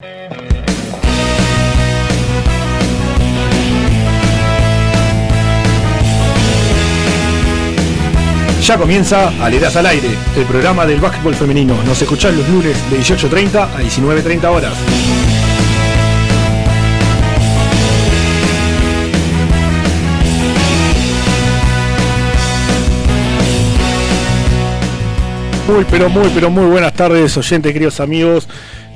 Ya comienza Aleras al Aire, el programa del básquetbol femenino. Nos escuchan los lunes de 18.30 a 19.30 horas. Muy, pero muy, pero muy buenas tardes, oyentes, queridos amigos.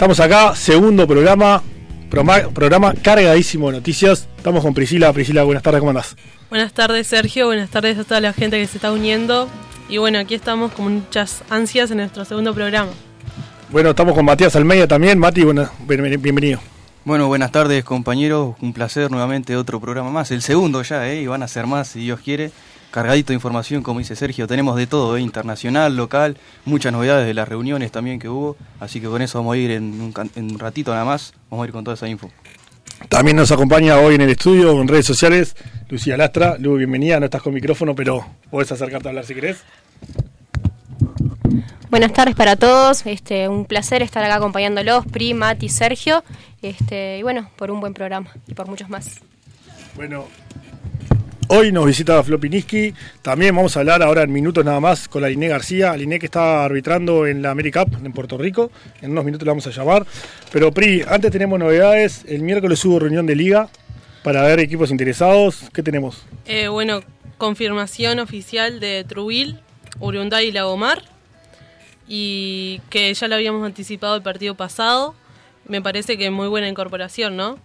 Estamos acá, segundo programa, programa, cargadísimo de noticias. Estamos con Priscila. Priscila, buenas tardes, ¿cómo andás? Buenas tardes, Sergio. Buenas tardes a toda la gente que se está uniendo. Y bueno, aquí estamos con muchas ansias en nuestro segundo programa. Bueno, estamos con Matías Almeida también. Mati, bueno, bienvenido. Bueno, buenas tardes compañeros, un placer nuevamente otro programa más, el segundo ya, ¿eh? y van a ser más si Dios quiere cargadito de información, como dice Sergio, tenemos de todo, ¿eh? internacional, local, muchas novedades de las reuniones también que hubo, así que con eso vamos a ir en un, ratito nada más, vamos a ir con toda esa info. También nos acompaña hoy en el estudio, en redes sociales, Lucía Lastra. Lu, bienvenida, no estás con micrófono, pero puedes acercarte a hablar si querés. Buenas tardes para todos, este, un placer estar acá acompañándolos, Pri, Mati, Sergio, este, y bueno, por un buen programa y por muchos más. Bueno, Hoy nos visita Flopiniski. También vamos a hablar ahora en minutos nada más con la Liné García. Liné que está arbitrando en la AmeriCup en Puerto Rico. En unos minutos la vamos a llamar. Pero Pri, antes tenemos novedades. El miércoles hubo reunión de liga para ver equipos interesados. ¿Qué tenemos? Eh, bueno, confirmación oficial de Trubil, Urunday y Lagomar. Y que ya lo habíamos anticipado el partido pasado me parece que muy buena incorporación, ¿no?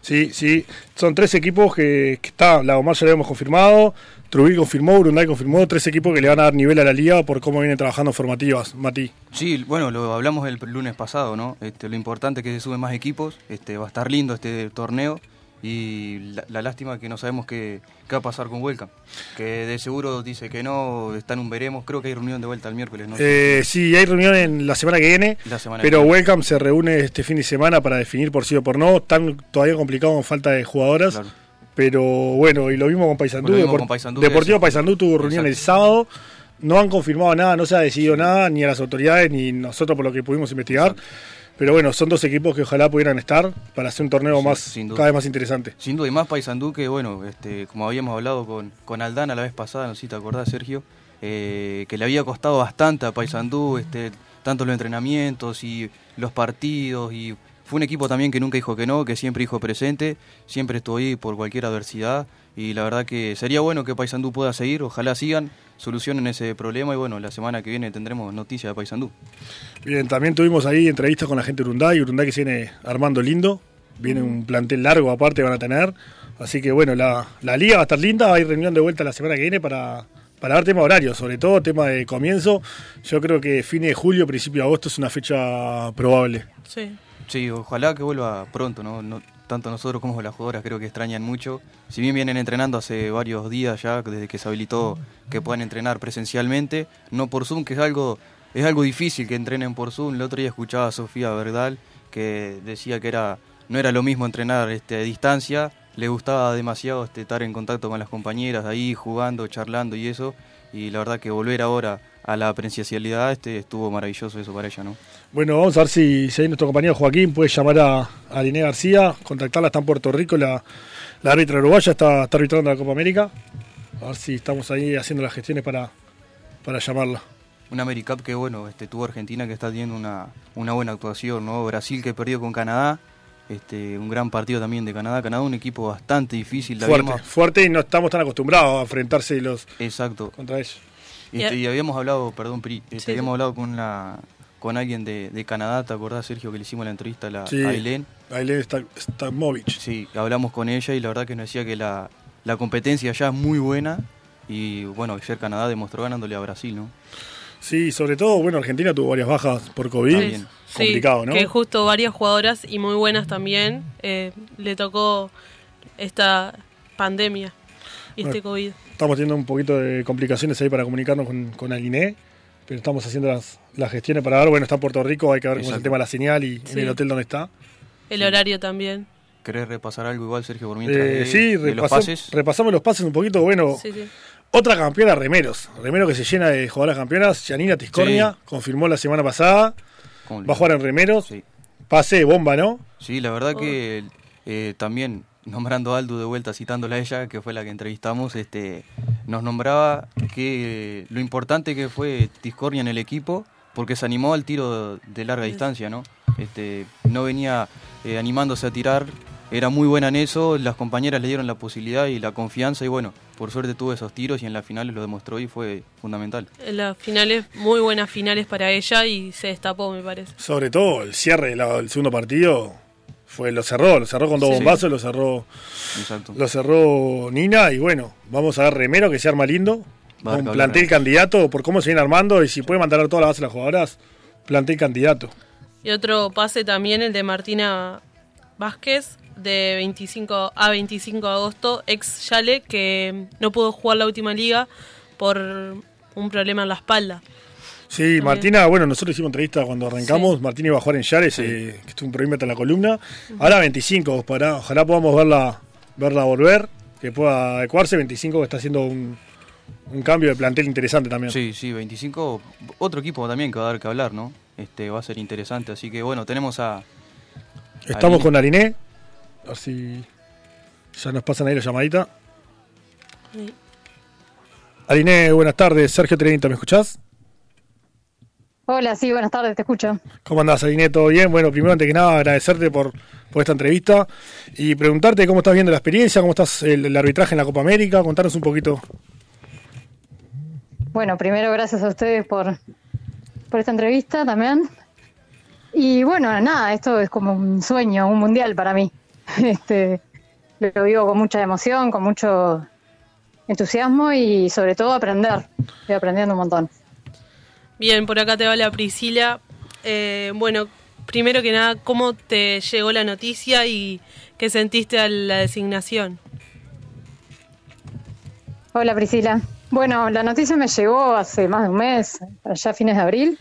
Sí, sí. Son tres equipos que, que está, la Omar ya lo habíamos confirmado, Trubil confirmó, Urunday confirmó, tres equipos que le van a dar nivel a la liga por cómo vienen trabajando formativas, Mati. Sí, bueno, lo hablamos el lunes pasado, ¿no? Este, lo importante es que se suben más equipos, este, va a estar lindo este torneo y la, lástima que no sabemos qué, qué, va a pasar con Welcome. Que de seguro dice que no, está en un veremos. Creo que hay reunión de vuelta el miércoles, ¿no? Eh, sí, hay reunión en la semana que viene. pero Welcome se reúne este fin de semana para definir por sí o por no. Están todavía complicados con falta de jugadoras. Pero bueno, y lo mismo con Paysandú. Deportivo Paysandú tuvo reunión el sábado. No han confirmado nada, no se ha decidido nada, ni a las autoridades, ni nosotros por lo que pudimos investigar. Pero bueno, son dos equipos que ojalá pudieran estar para hacer un torneo más cada vez más interesante. Sin duda, y más Paysandú que, bueno, este, como habíamos hablado con, con Aldana la vez pasada, no sé si te acordás, Sergio, eh, que le había costado bastante a Paysandú, este, tanto los entrenamientos y los partidos, y fue un equipo también que nunca dijo que no, que siempre dijo presente, siempre estuvo ahí por cualquier adversidad, y la verdad que sería bueno que Paysandú pueda seguir, ojalá sigan, solucionen ese problema y bueno, la semana que viene tendremos noticias de Paysandú. Bien, también tuvimos ahí entrevistas con la gente de Urunday, Urunday que se viene armando lindo, viene un plantel largo aparte van a tener, así que bueno, la, liga va a estar linda, hay reunión de vuelta la semana que viene para, para dar tema horario, sobre todo tema de comienzo, yo creo que fin de julio, principio de agosto es una fecha probable. Sí. Sí, ojalá que vuelva pronto, ¿no? no tanto nosotros como las jugadoras creo que extrañan mucho. Si bien vienen entrenando hace varios días ya, desde que se habilitó que puedan entrenar presencialmente, no por Zoom, que es algo, es algo difícil que entrenen por Zoom. El otro día escuchaba a Sofía Verdal que decía que era, no era lo mismo entrenar este, a distancia, le gustaba demasiado este, estar en contacto con las compañeras ahí, jugando, charlando y eso, y la verdad que volver ahora a la presencialidad este, estuvo maravilloso eso para ella, ¿no? Bueno, vamos a ver si, si nuestro compañero Joaquín puede llamar a, a Liné García, contactarla, está en Puerto Rico, la, la árbitra uruguaya está, está arbitrando la Copa América. A ver si estamos ahí haciendo las gestiones para, para llamarla. Una AmeriCup que bueno, este, tuvo Argentina que está teniendo una, una buena actuación, ¿no? Brasil que perdió con Canadá, este, un gran partido también de Canadá. Canadá un equipo bastante difícil. Fuerte, fuerte y no estamos tan acostumbrados a enfrentarse los Exacto. contra ellos. Este, y habíamos hablado, perdón, Pri, este, habíamos hablado con la con alguien de, de, Canadá, ¿te acordás, Sergio, que le hicimos la entrevista a, la, sí, Ailén? Ailén Stamovich. Sí, hablamos con ella y la verdad que nos decía que la, la competencia ya es muy buena y bueno, ayer Canadá demostró ganándole a Brasil, ¿no? Sí, sobre todo, bueno, Argentina tuvo varias bajas por COVID. Sí, complicado, ¿no? Que justo varias jugadoras y muy buenas también eh, le tocó esta pandemia y este COVID. Estamos teniendo un poquito de complicaciones ahí para comunicarnos con, con Aliné pero estamos haciendo las, las gestiones para ver. Bueno, está en Puerto Rico, hay que ver cómo es el tema de la señal y en el hotel donde está. El horario también. ¿Querés repasar algo igual, Sergio, por mientras? Eh, sí, los pases? repasamos los pases un poquito. Bueno, otra campeona, Remeros. Remeros que se llena de jugadoras campeonas. Janina Tiscornia confirmó la semana pasada. Va a jugar en Remeros. pase bomba, ¿no? Sí, la verdad que eh, también nombrando a Aldo de vuelta, citándola a ella, que fue la que entrevistamos, este, nos nombraba que lo importante que fue Tiscornia en el equipo, porque se animó al tiro de larga distancia, ¿no? Este, no venía eh, animándose a tirar, era muy buena en eso, las compañeras le dieron la posibilidad y la confianza y bueno, por suerte tuvo esos tiros y en las finales lo demostró y fue fundamental. En las finales, muy buenas finales para ella y se destapó, me parece. Sobre todo el cierre del segundo partido, fue lo cerró, lo cerró con dos bombazos, lo cerró lo cerró Nina y bueno, vamos a ver Remero que se arma lindo. planté el candidato por cómo se viene armando y si puede mantener toda la base de las jugadoras, planté el candidato. Y otro pase también el de Martina Vázquez de 25 a 25 de agosto, ex Yale que no pudo jugar la última liga por un problema en la espalda. Sí, Martina, bueno, nosotros hicimos entrevista cuando arrancamos. Martina iba a jugar en Yares, eh, que estuvo un perímetro en la columna. Ahora 25, para, ojalá podamos verla, verla volver, que pueda adecuarse. 25 que está haciendo un, cambio de plantel interesante también. Sí, sí, 25. Otro equipo también que va a dar que hablar, ¿no? Este va a ser interesante. Así que bueno, tenemos a. Estamos con Ariné. Así. Ya nos pasan ahí la llamadita. Sí. Ariné, buenas tardes. Sergio Trenita, ¿me escuchás? Hola, sí, buenas tardes, te escucho. ¿Cómo andás, Aline? ¿Todo bien? Bueno, primero, antes que nada, agradecerte por, por esta entrevista y preguntarte cómo estás viendo la experiencia, cómo estás el, arbitraje en la Copa América, contanos un poquito. Bueno, primero, gracias a ustedes por, por esta entrevista también. Y bueno, nada, esto es como un sueño, un mundial para mí. Este, lo vivo con mucha emoción, con mucho entusiasmo y sobre todo aprender. Estoy aprendiendo un montón. Bien, por acá te va la Priscila. Eh, bueno, primero que nada, ¿cómo te llegó la noticia y qué sentiste a la designación? Hola Priscila. Bueno, la noticia me llegó hace más de un mes, allá a fines de abril.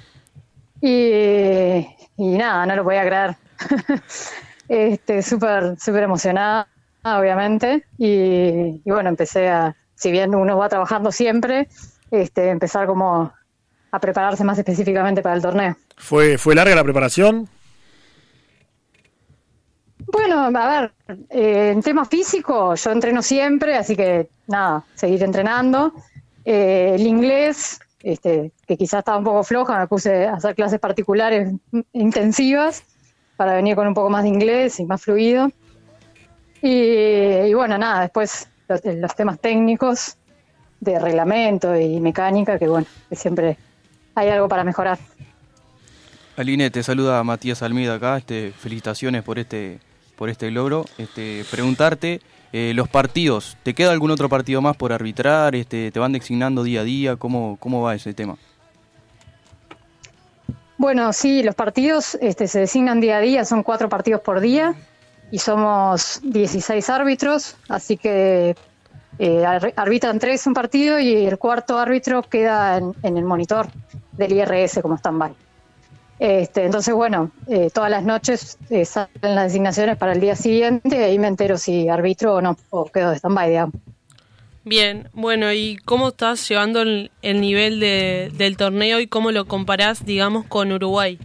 Y, nada, no lo podía creer. este, súper, súper emocionada, obviamente. Y, y, bueno, empecé a, si bien uno va trabajando siempre, este, empezar como a prepararse más específicamente para el torneo. ¿Fue, fue larga la preparación? Bueno, a ver, eh, en tema físico yo entreno siempre, así que nada, seguir entrenando. Eh, el inglés, este, que quizás estaba un poco floja, me puse a hacer clases particulares intensivas para venir con un poco más de inglés y más fluido. Y, bueno, nada, después los, los, temas técnicos de reglamento y mecánica, que bueno, que siempre hay algo para mejorar. Aline, te saluda Matías Almeida acá, este, felicitaciones por este, por este logro. Este, preguntarte, eh, los partidos, ¿te queda algún otro partido más por arbitrar? Este, ¿Te van designando día a día? ¿Cómo, cómo va ese tema? Bueno, sí, los partidos este, se designan día a día, son cuatro partidos por día y somos 16 árbitros, así que eh, arbitran tres un partido y el cuarto árbitro queda en, el monitor del IRS como stand-by. Este, entonces, bueno, eh, todas las noches eh, salen las designaciones para el día siguiente y ahí me entero si arbitro o no, o quedo de stand-by, digamos. Bien, bueno, ¿y cómo estás llevando el, nivel del torneo y cómo lo comparás, digamos, con Uruguay?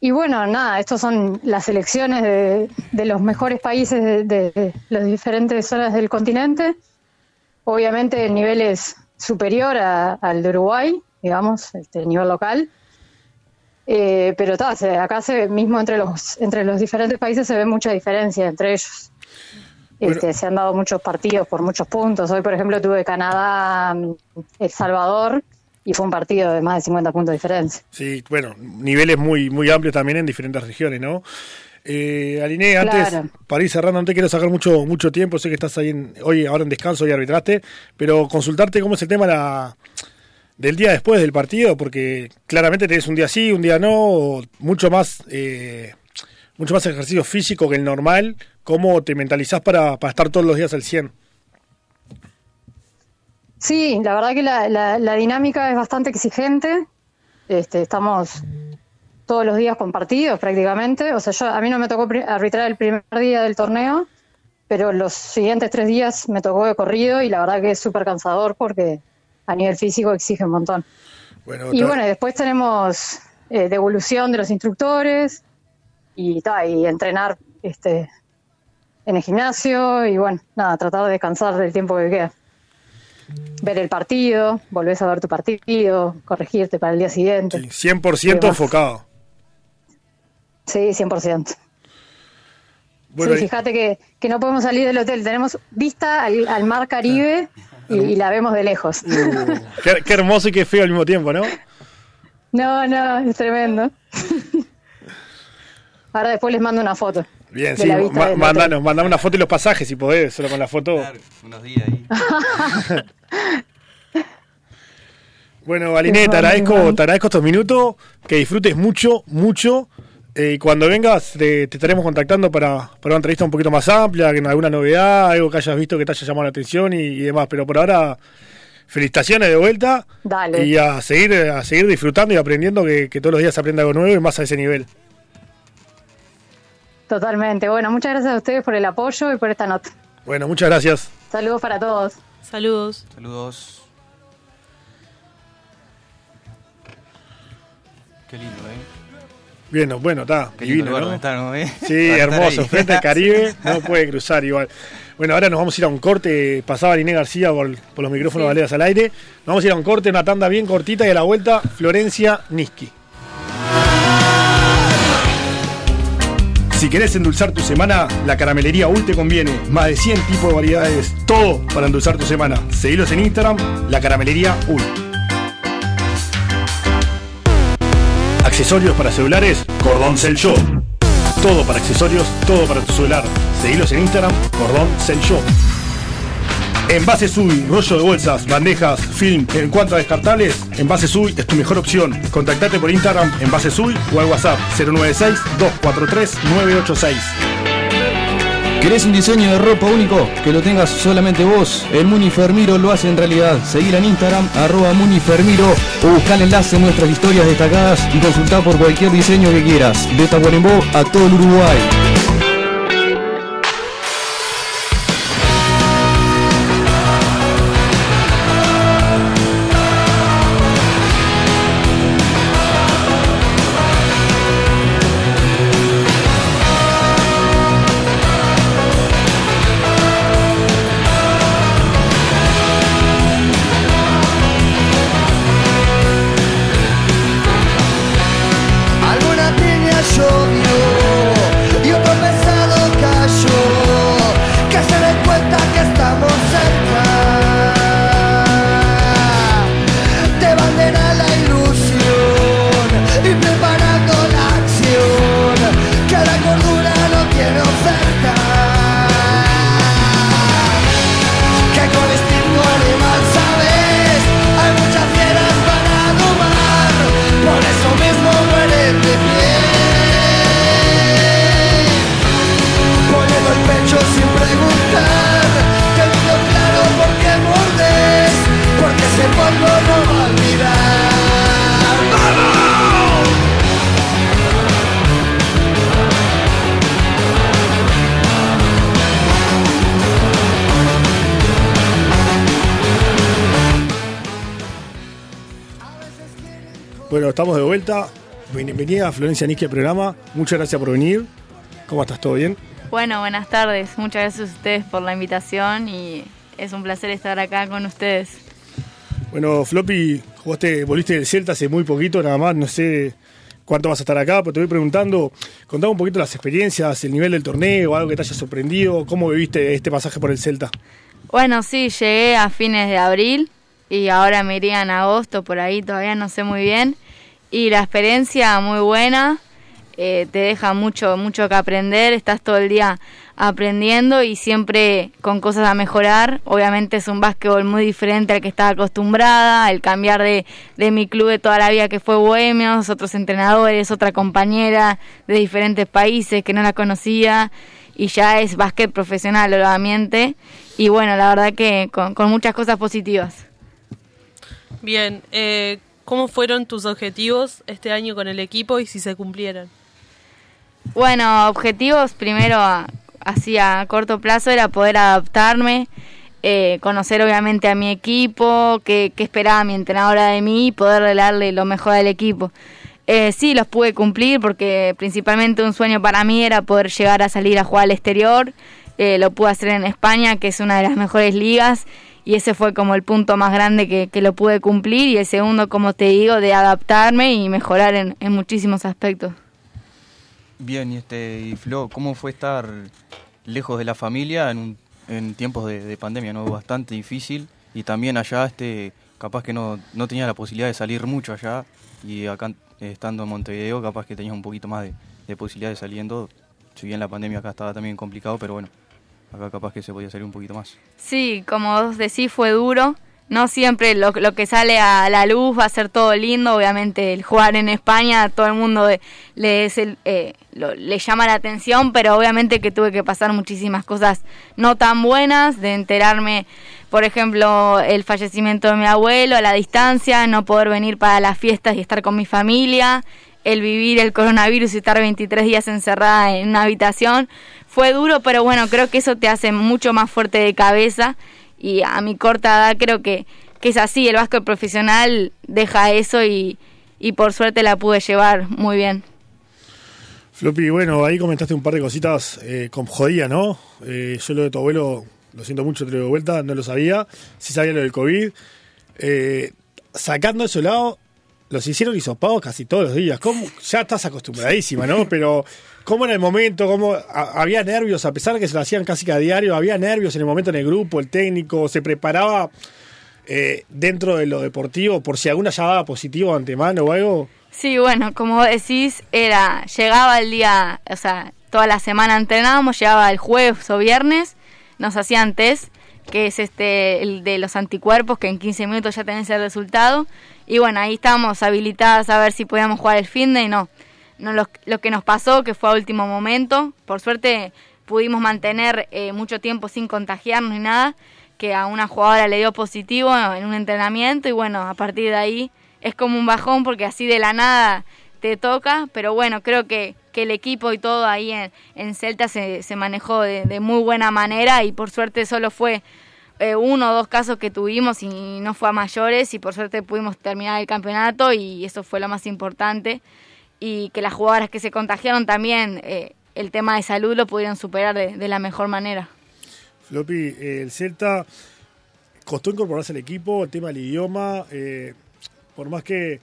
Y bueno, nada, estos son las elecciones de, los mejores países de, las diferentes zonas del continente. Obviamente el nivel es superior al de Uruguay, digamos, este, el nivel local. Eh, pero acá se, mismo entre los, entre los diferentes países se ve mucha diferencia entre ellos. Este, se han dado muchos partidos por muchos puntos. Hoy, por ejemplo, tuve Canadá, El Salvador, y fue un partido de más de 50 puntos de diferencia. Sí, bueno, niveles muy, muy amplios también en diferentes regiones, ¿no? Eh, Aline, antes, para ir cerrando, no te quiero sacar mucho, mucho tiempo, sé que estás ahí en, hoy, ahora en descanso y arbitraste, pero consultarte cómo es el tema la, del día después del partido, porque claramente tenés un día sí, un día no, mucho más, eh, mucho más ejercicio físico que el normal, ¿cómo te mentalizás para, para estar todos los días al 100? Sí, la verdad que la, dinámica es bastante exigente. Este, estamos todos los días compartidos prácticamente. O sea, yo, a mí no me tocó arbitrar el primer día del torneo, pero los siguientes tres días me tocó de corrido y la verdad que es súper cansador porque a nivel físico exige un montón. y bueno, después tenemos eh, devolución de los instructores y, y entrenar este, en el gimnasio y bueno, nada, tratar de descansar del tiempo que queda. Ver el partido, volvés a ver tu partido, corregirte para el día siguiente. 100% enfocado. Sí, 100%. Bueno, sí, fíjate que, que, no podemos salir del hotel, tenemos vista al, mar Caribe y, la vemos de lejos. Uh, qué, qué hermoso y qué feo al mismo tiempo, ¿no? No, no, es tremendo. Ahora después les mando una foto. Bien, sí, mandanos, una foto y los pasajes si podés, solo con la foto. Claro, unos días ahí. bueno, Aline, te agradezco, te agradezco estos minutos, que disfrutes mucho, mucho. Eh, y cuando vengas te, estaremos contactando para, para, una entrevista un poquito más amplia, que alguna novedad, algo que hayas visto que te haya llamado la atención y, demás. Pero por ahora, felicitaciones de vuelta. Dale. Y a seguir, a seguir disfrutando y aprendiendo, que, que todos los días se aprenda algo nuevo y más a ese nivel. Totalmente. Bueno, muchas gracias a ustedes por el apoyo y por esta nota. Bueno, muchas gracias. Saludos para todos. Saludos. Saludos. Qué lindo, ¿eh? Bien, bueno, está. Qué lindo lugar ¿no? Está, ¿no? ¿Eh? Sí, hermoso. Frente al Caribe, no puede cruzar igual. Bueno, ahora nos vamos a ir a un corte. Pasaba Liné García por, los micrófonos de Valeras al aire. Nos vamos a ir a un corte, una tanda bien cortita y a la vuelta, Florencia Niski. Si querés endulzar tu semana, la caramelería UL te conviene. Más de 100 tipos de variedades, todo para endulzar tu semana. Seguilos en Instagram, la caramelería UL. Accesorios para celulares, Cordón Cell Shop. Todo para accesorios, todo para tu celular. Seguilos en Instagram, Cordón Cell Shop. Envase Sui, rollo de bolsas, bandejas, film. En cuanto a descartables, Envase Sui es tu mejor opción. Contactate por Instagram Envase Sui o al WhatsApp 096-243-986. ¿Querés un diseño de ropa único? Que lo tengas solamente vos. El Munifermiro lo hace en realidad. Seguila en Instagram, arroba Munifermiro o busca el enlace en nuestras historias destacadas y consulta por cualquier diseño que quieras. De Tacuarembó a todo el Uruguay. Estamos de vuelta. Bienvenida a Florencia Nisque al programa. Muchas gracias por venir. ¿Cómo estás? ¿Todo bien? Bueno, buenas tardes. Muchas gracias a ustedes por la invitación y es un placer estar acá con ustedes. Bueno, Floppy, jugaste, volviste del Celta hace muy poquito, nada más, no sé cuánto vas a estar acá, pero te voy preguntando, contame un poquito las experiencias, el nivel del torneo, algo que te haya sorprendido, cómo viviste este pasaje por el Celta. Bueno, sí, llegué a fines de abril y ahora me iría en agosto, por ahí todavía no sé muy bien y la experiencia muy buena, eh, te deja mucho, mucho que aprender, estás todo el día aprendiendo y siempre con cosas a mejorar. Obviamente es un básquetbol muy diferente al que estaba acostumbrada, el cambiar de, de mi club de toda la vida que fue Bohemios, otros entrenadores, otra compañera de diferentes países que no la conocía y ya es básquet profesional obviamente y bueno, la verdad que con, con muchas cosas positivas. Bien, eh, ¿Cómo fueron tus objetivos este año con el equipo y si se cumplieron? Bueno, objetivos primero así a corto plazo era poder adaptarme, eh, conocer obviamente a mi equipo, qué, esperaba mi entrenadora de mí y poder darle lo mejor al equipo. Eh, sí, los pude cumplir porque principalmente un sueño para mí era poder llegar a salir a jugar al exterior. Eh, lo pude hacer en España, que es una de las mejores ligas, y ese fue como el punto más grande que, que lo pude cumplir. Y el segundo, como te digo, de adaptarme y mejorar en, en muchísimos aspectos. Bien, y, este, y Flo, ¿cómo fue estar lejos de la familia en, en tiempos de, de, pandemia? ¿no? Bastante difícil. Y también allá, este, capaz que no, no tenía la posibilidad de salir mucho allá. Y acá estando en Montevideo, capaz que tenías un poquito más de, de posibilidades saliendo. Si bien la pandemia acá estaba también complicado, pero bueno, acá capaz que se podía salir un poquito más. Sí, como vos decís, fue duro. No siempre lo, lo, que sale a la luz va a ser todo lindo. Obviamente el jugar en España todo el mundo le, es el, eh, lo, le llama la atención, pero obviamente que tuve que pasar muchísimas cosas no tan buenas, de enterarme, por ejemplo, el fallecimiento de mi abuelo a la distancia, no poder venir para las fiestas y estar con mi familia, el vivir el coronavirus y estar 23 días encerrada en una habitación. Fue duro, pero bueno, creo que eso te hace mucho más fuerte de cabeza y a mi corta edad creo que, que es así, el básquet profesional deja eso y, y por suerte la pude llevar muy bien. Floppy, bueno, ahí comentaste un par de cositas eh, con jodía, ¿no? Eh, yo lo de tu abuelo, lo siento mucho, te lo de vuelta, no lo sabía. Sí sabía lo del COVID. Eh, sacando eso lado, los hicieron hisopados casi todos los días. ¿Cómo? Ya estás acostumbradísima, ¿no? Pero, ¿cómo en el momento? ¿Cómo había nervios? A pesar de que se lo hacían casi cada diario, había nervios en el momento en el grupo, el técnico, se preparaba eh, dentro de lo deportivo por si alguna ya daba positivo antemano o algo. Sí, bueno, como decís, era, llegaba el día, o sea, toda la semana entrenábamos, llegaba el jueves o viernes, nos hacían test, que es este el de los anticuerpos, que en 15 minutos ya tenés el resultado. Y bueno, ahí estábamos habilitadas a ver si podíamos jugar el fin de y no. no lo, lo, que nos pasó, que fue a último momento, por suerte pudimos mantener eh, mucho tiempo sin contagiarnos ni nada, que a una jugadora le dio positivo en un entrenamiento y bueno, a partir de ahí es como un bajón porque así de la nada te toca, pero bueno, creo que, que el equipo y todo ahí en, en Celta se, se manejó de, de, muy buena manera y por suerte solo fue eh, uno o dos casos que tuvimos y no fue a mayores y por suerte pudimos terminar el campeonato y eso fue lo más importante y que las jugadoras que se contagiaron también eh, el tema de salud lo pudieron superar de, la mejor manera. Floppy, eh, el Celta costó incorporarse al equipo, el tema del idioma, por más que,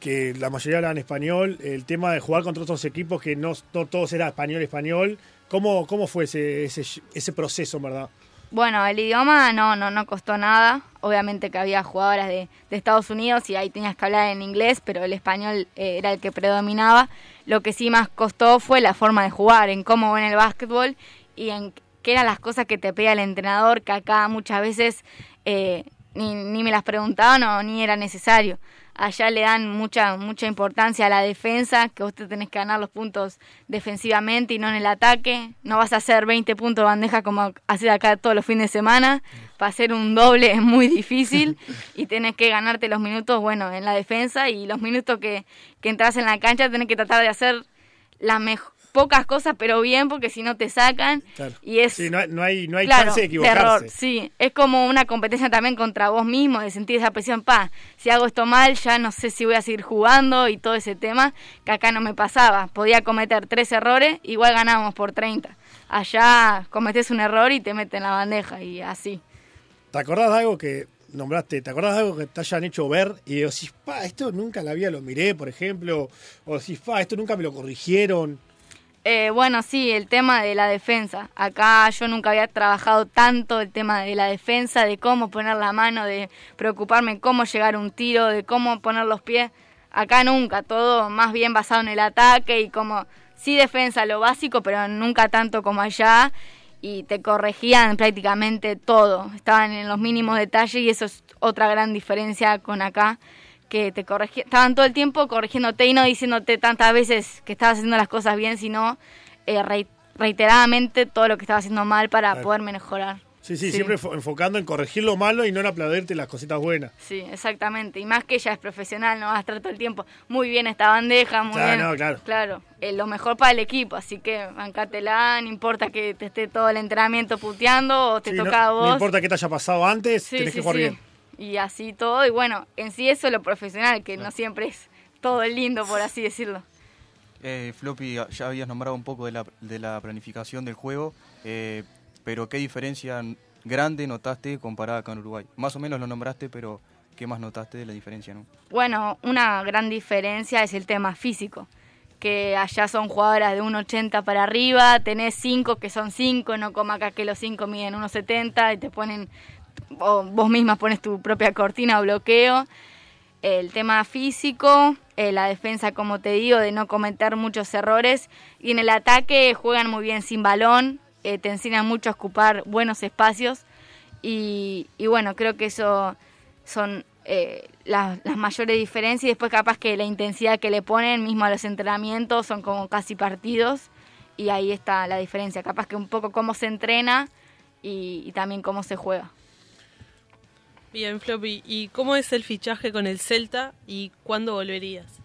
que la mayoría hablan español, el tema de jugar contra otros equipos que no, todos eran español-español, ¿cómo, ¿cómo fue ese, ese, ese proceso, en verdad? Bueno, el idioma no, no, no costó nada. Obviamente que había jugadoras de, de, Estados Unidos y ahí tenías que hablar en inglés, pero el español eh, era el que predominaba. Lo que sí más costó fue la forma de jugar, en cómo ven el básquetbol y en qué eran las cosas que te pedía el entrenador, que acá muchas veces eh, ni, ni me las preguntaban o ni era necesario allá le dan mucha mucha importancia a la defensa, que vos te tenés que ganar los puntos defensivamente y no en el ataque. No vas a hacer 20 puntos de bandeja como haces acá todos los fines de semana. Para hacer un doble es muy difícil y tenés que ganarte los minutos, bueno, en la defensa y los minutos que, que entras en la cancha tenés que tratar de hacer la mejor pocas cosas, pero bien, porque si no te sacan. Claro. Y es, sí, no, no hay, no hay claro, chance de equivocarse. Error, sí, es como una competencia también contra vos mismo, de sentir esa presión, pa, si hago esto mal, ya no sé si voy a seguir jugando y todo ese tema, que acá no me pasaba. Podía cometer tres errores, igual ganábamos por 30. Allá cometés un error y te meten la bandeja y así. ¿Te acordás de algo que nombraste, ¿te acordás de algo que te hayan hecho ver y decís, pa, esto nunca la vida lo miré, por ejemplo? O decís, pa, esto nunca me lo corrigieron. Eh, bueno, sí, el tema de la defensa. Acá yo nunca había trabajado tanto el tema de la defensa, de cómo poner la mano, de preocuparme cómo llegar a un tiro, de cómo poner los pies. Acá nunca, todo más bien basado en el ataque y como, sí defensa lo básico, pero nunca tanto como allá. Y te corregían prácticamente todo, estaban en los mínimos detalles y eso es otra gran diferencia con acá que te corregían, estaban todo el tiempo corrigiéndote y no diciéndote tantas veces que estabas haciendo las cosas bien, sino eh, reiteradamente todo lo que estabas haciendo mal para claro. poder mejorar. Sí, sí, sí, siempre enfocando en corregir lo malo y no en aplaudirte las cositas buenas. Sí, exactamente. Y más que ella es profesional, no vas a estar todo el tiempo muy bien esta bandeja, muy claro, bien. No, claro. Claro, eh, lo mejor para el equipo, así que bancátela, no importa que te esté todo el entrenamiento puteando o te sí, toca no, a vos. No importa qué te haya pasado antes, sí, tenés que jugar bien y así todo. Y bueno, en sí eso es lo profesional, que no siempre es todo lindo, por así decirlo. Eh, Floppy, ya habías nombrado un poco de la, de la planificación del juego, eh, pero ¿qué diferencia grande notaste comparada con Uruguay? Más o menos lo nombraste, pero ¿qué más notaste de la diferencia? No? Bueno, una gran diferencia es el tema físico, que allá son jugadoras de 1,80 para arriba, tenés 5 que son 5, no como acá que los 5 miden 1,70 y te ponen, o vos mismas pones tu propia cortina o bloqueo. El tema físico, eh, la defensa, como te digo, de no cometer muchos errores. Y en el ataque juegan muy bien sin balón, eh, te enseñan mucho a ocupar buenos espacios. Y, bueno, creo que eso son eh, las, mayores diferencias. Y después capaz que la intensidad que le ponen mismo a los entrenamientos son como casi partidos. Y ahí está la diferencia. Capaz que un poco cómo se entrena y también cómo se juega. Bien, Floppy, ¿y cómo es el fichaje con el Celta y cuándo volverías?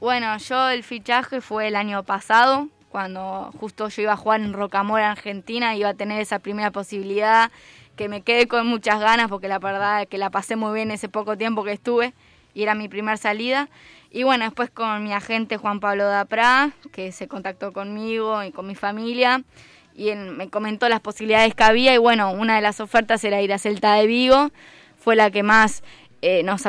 Bueno, yo el fichaje fue el año pasado, cuando justo yo iba a jugar en Rocamora, Argentina, iba a tener esa primera posibilidad, que me quedé con muchas ganas, porque la verdad es que la pasé muy bien ese poco tiempo que estuve, y era mi primera salida. Y bueno, después con mi agente Juan Pablo Dapra, que se contactó conmigo y con mi familia, y me comentó las posibilidades que había y bueno, una de las ofertas era ir a Celta de Vigo, fue la que más eh, nos,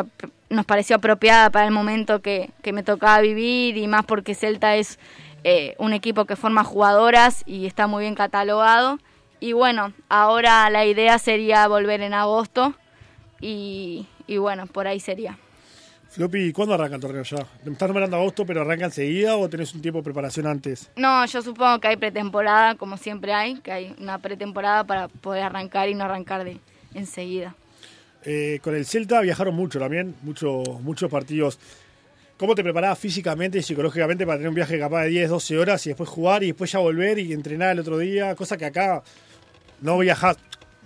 nos pareció apropiada para el momento que, me tocaba vivir y más porque Celta es eh, un equipo que forma jugadoras y está muy bien catalogado. Y bueno, ahora la idea sería volver en agosto y, y bueno, por ahí sería. Floppy, ¿cuándo arranca el torneo ya? ¿Me estás nombrando agosto, pero arranca enseguida o tenés un tiempo de preparación antes? No, yo supongo que hay pretemporada, como siempre hay, que hay una pretemporada para poder arrancar y no arrancar de enseguida. Eh, con el Celta viajaron mucho también, mucho, muchos partidos. ¿Cómo te preparabas físicamente y psicológicamente para tener un viaje capaz de 10, 12 horas y después jugar y después ya volver y entrenar el otro día? Cosa que acá no viajas,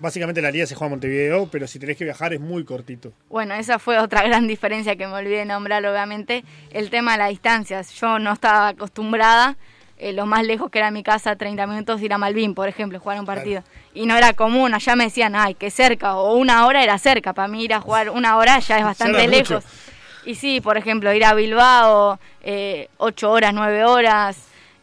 básicamente la liga se juega en Montevideo, pero si tenés que viajar es muy cortito. Bueno, esa fue otra gran diferencia que me olvidé de nombrar, obviamente, el tema de las distancias. Yo no estaba acostumbrada, eh, lo más lejos que era mi casa, 30 minutos, ir a Malvin, por ejemplo, jugar un partido. Y no era común, allá me decían, ay, que cerca, o una hora era cerca, para mí ir a jugar una hora ya es bastante lejos. Y sí, por ejemplo, ir a Bilbao, eh, 8 horas, 9 horas,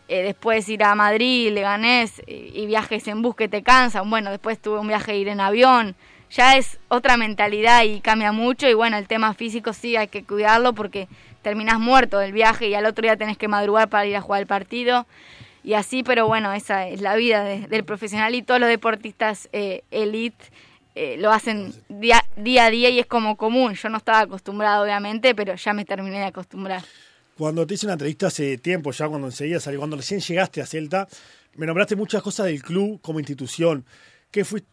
eh, después ir a Madrid, Leganés y, viajes en bus que te cansan. Bueno, después tuve un viaje ir en avión. Ya es otra mentalidad y cambia mucho. Y bueno, el tema físico sí hay que cuidarlo porque terminas muerto del viaje y al otro día tenés que madrugar para ir a jugar el partido. Y así, pero bueno, esa es la vida del profesional y todos los deportistas eh, elite eh, lo hacen día, día a día y es como común. Yo no estaba acostumbrado, obviamente, pero ya me terminé de acostumbrar. Cuando te hice una entrevista hace tiempo, ya cuando enseguida salió, cuando recién llegaste a Celta, me nombraste muchas cosas del club como institución. ¿Qué, fue,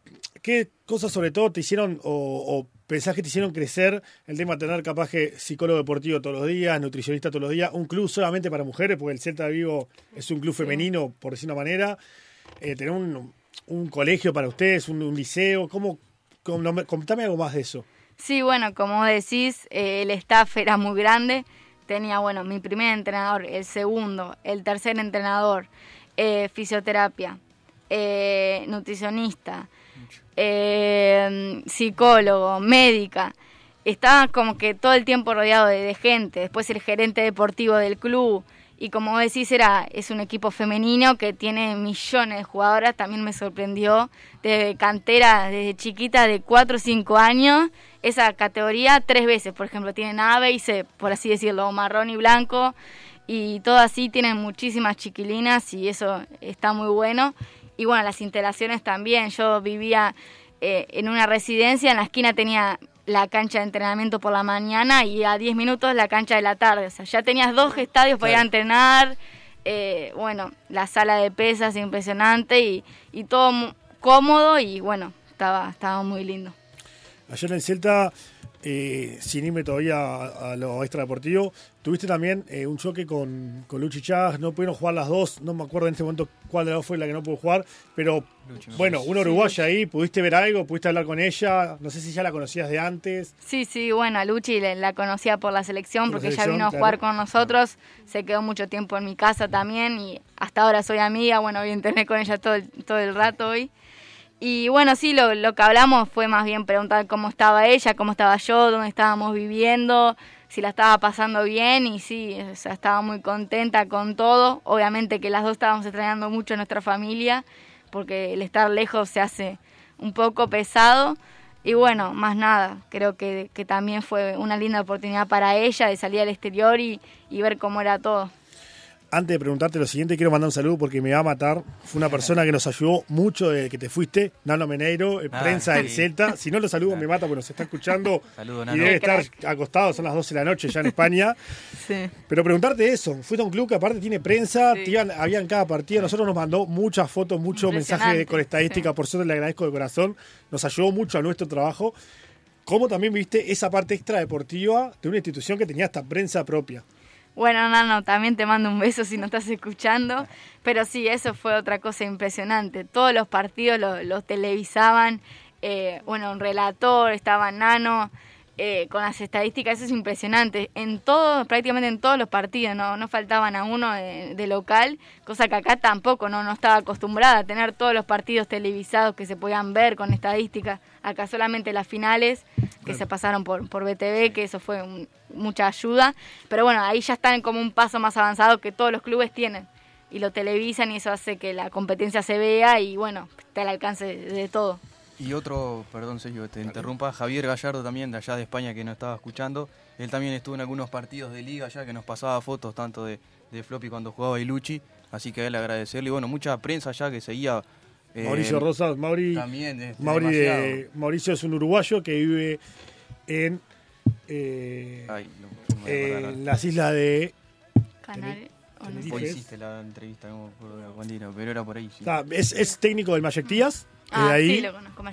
qué cosas sobre todo te hicieron o, pensás que te hicieron crecer el tema de tener capaz que psicólogo deportivo todos los días, nutricionista todos los días, un club solamente para mujeres, porque el Celta Vivo es un club femenino, por decir una manera, eh, tener un, colegio para ustedes, un, liceo, ¿cómo, contame algo más de eso. Sí, bueno, como decís, eh, el staff era muy grande tenía, bueno, mi primer entrenador, el segundo, el tercer entrenador, eh, fisioterapia, eh, nutricionista, eh, psicólogo, médica. Estaba como que todo el tiempo rodeado de, gente. Después el gerente deportivo del club. Y como decís, era, es un equipo femenino que tiene millones de jugadoras. También me sorprendió. De cantera, desde chiquita, de 4 o 5 años esa categoría tres veces. Por ejemplo, tienen A, B y C, por así decirlo, marrón y blanco. Y todo así tienen muchísimas chiquilinas y eso está muy bueno. Y bueno, las instalaciones también. Yo vivía eh, en una residencia, en la esquina tenía la cancha de entrenamiento por la mañana y a 10 minutos la cancha de la tarde. O sea, ya tenías dos estadios para ir a entrenar. Eh, bueno, la sala de pesas impresionante y, y todo cómodo y bueno, estaba, estaba muy lindo. Ayer en Celta, eh, sin irme todavía a, lo extradeportivo, tuviste también eh, un choque con, con Luchi Chávez, no pudieron jugar las dos, no me acuerdo en este momento cuál de las dos fue la que no pudo jugar, pero bueno, una uruguaya ahí, ¿pudiste ver algo? ¿Pudiste hablar con ella? No sé si ya la conocías de antes. Sí, sí, bueno, a Luchi la conocía por la selección porque ella vino a jugar con nosotros, se quedó mucho tiempo en mi casa también y hasta ahora soy amiga, bueno, voy a internet con ella todo todo el rato hoy. Y bueno, sí, lo, que hablamos fue más bien preguntar cómo estaba ella, cómo estaba yo, dónde estábamos viviendo, si la estaba pasando bien y sí, o sea, estaba muy contenta con todo. Obviamente que las dos estábamos extrañando mucho a nuestra familia, porque el estar lejos se hace un poco pesado. Y bueno, más nada, creo que, que también fue una linda oportunidad para ella de salir al exterior y, y ver cómo era todo antes de preguntarte lo siguiente, quiero mandar un saludo porque me va a matar. Fue una persona que nos ayudó mucho desde que te fuiste, Nano Meneiro, ah, prensa del Celta. Si no lo saludo, me mata porque nos está escuchando y debe estar acostado, son las 12 de la noche ya en España. Pero preguntarte eso, fuiste a un club que aparte tiene prensa, había en cada partido, nosotros nos mandó muchas fotos, muchos mensajes con estadística, por eso le agradezco de corazón, nos ayudó mucho a nuestro trabajo. ¿Cómo también viste esa parte extra deportiva de una institución que tenía esta prensa propia? Bueno, Nano, también te mando un beso si no estás escuchando. Pero sí, eso fue otra cosa impresionante. Todos los partidos los televisaban. Eh, bueno, un relator, estaba Nano. Eh, con las estadísticas, eso es impresionante. En todos, prácticamente en todos los partidos, no, no faltaban a uno de, local, cosa que acá tampoco, no, no estaba acostumbrada a tener todos los partidos televisados que se podían ver con estadísticas. Acá solamente las finales que se pasaron por, por BTV, que eso fue mucha ayuda. Pero bueno, ahí ya están como un paso más avanzado que todos los clubes tienen. Y lo televisan y eso hace que la competencia se vea y bueno, esté al alcance de todo. Y otro, perdón Sergio, te interrumpa, Javier Gallardo también de allá de España que nos estaba escuchando. Él también estuvo en algunos partidos de liga allá que nos pasaba fotos tanto de, de Floppy cuando jugaba y Luchi. Así que a él agradecerle. Y bueno, mucha prensa allá que seguía. Eh, Mauricio Rosas, Mauri, también, este, Mauri Mauricio es un uruguayo que vive en, eh, en las islas de Canarias. Hoy hiciste la entrevista, no pero era por ahí. es, es técnico del Mayek Tías Ah, ahí, sí, lo conozco,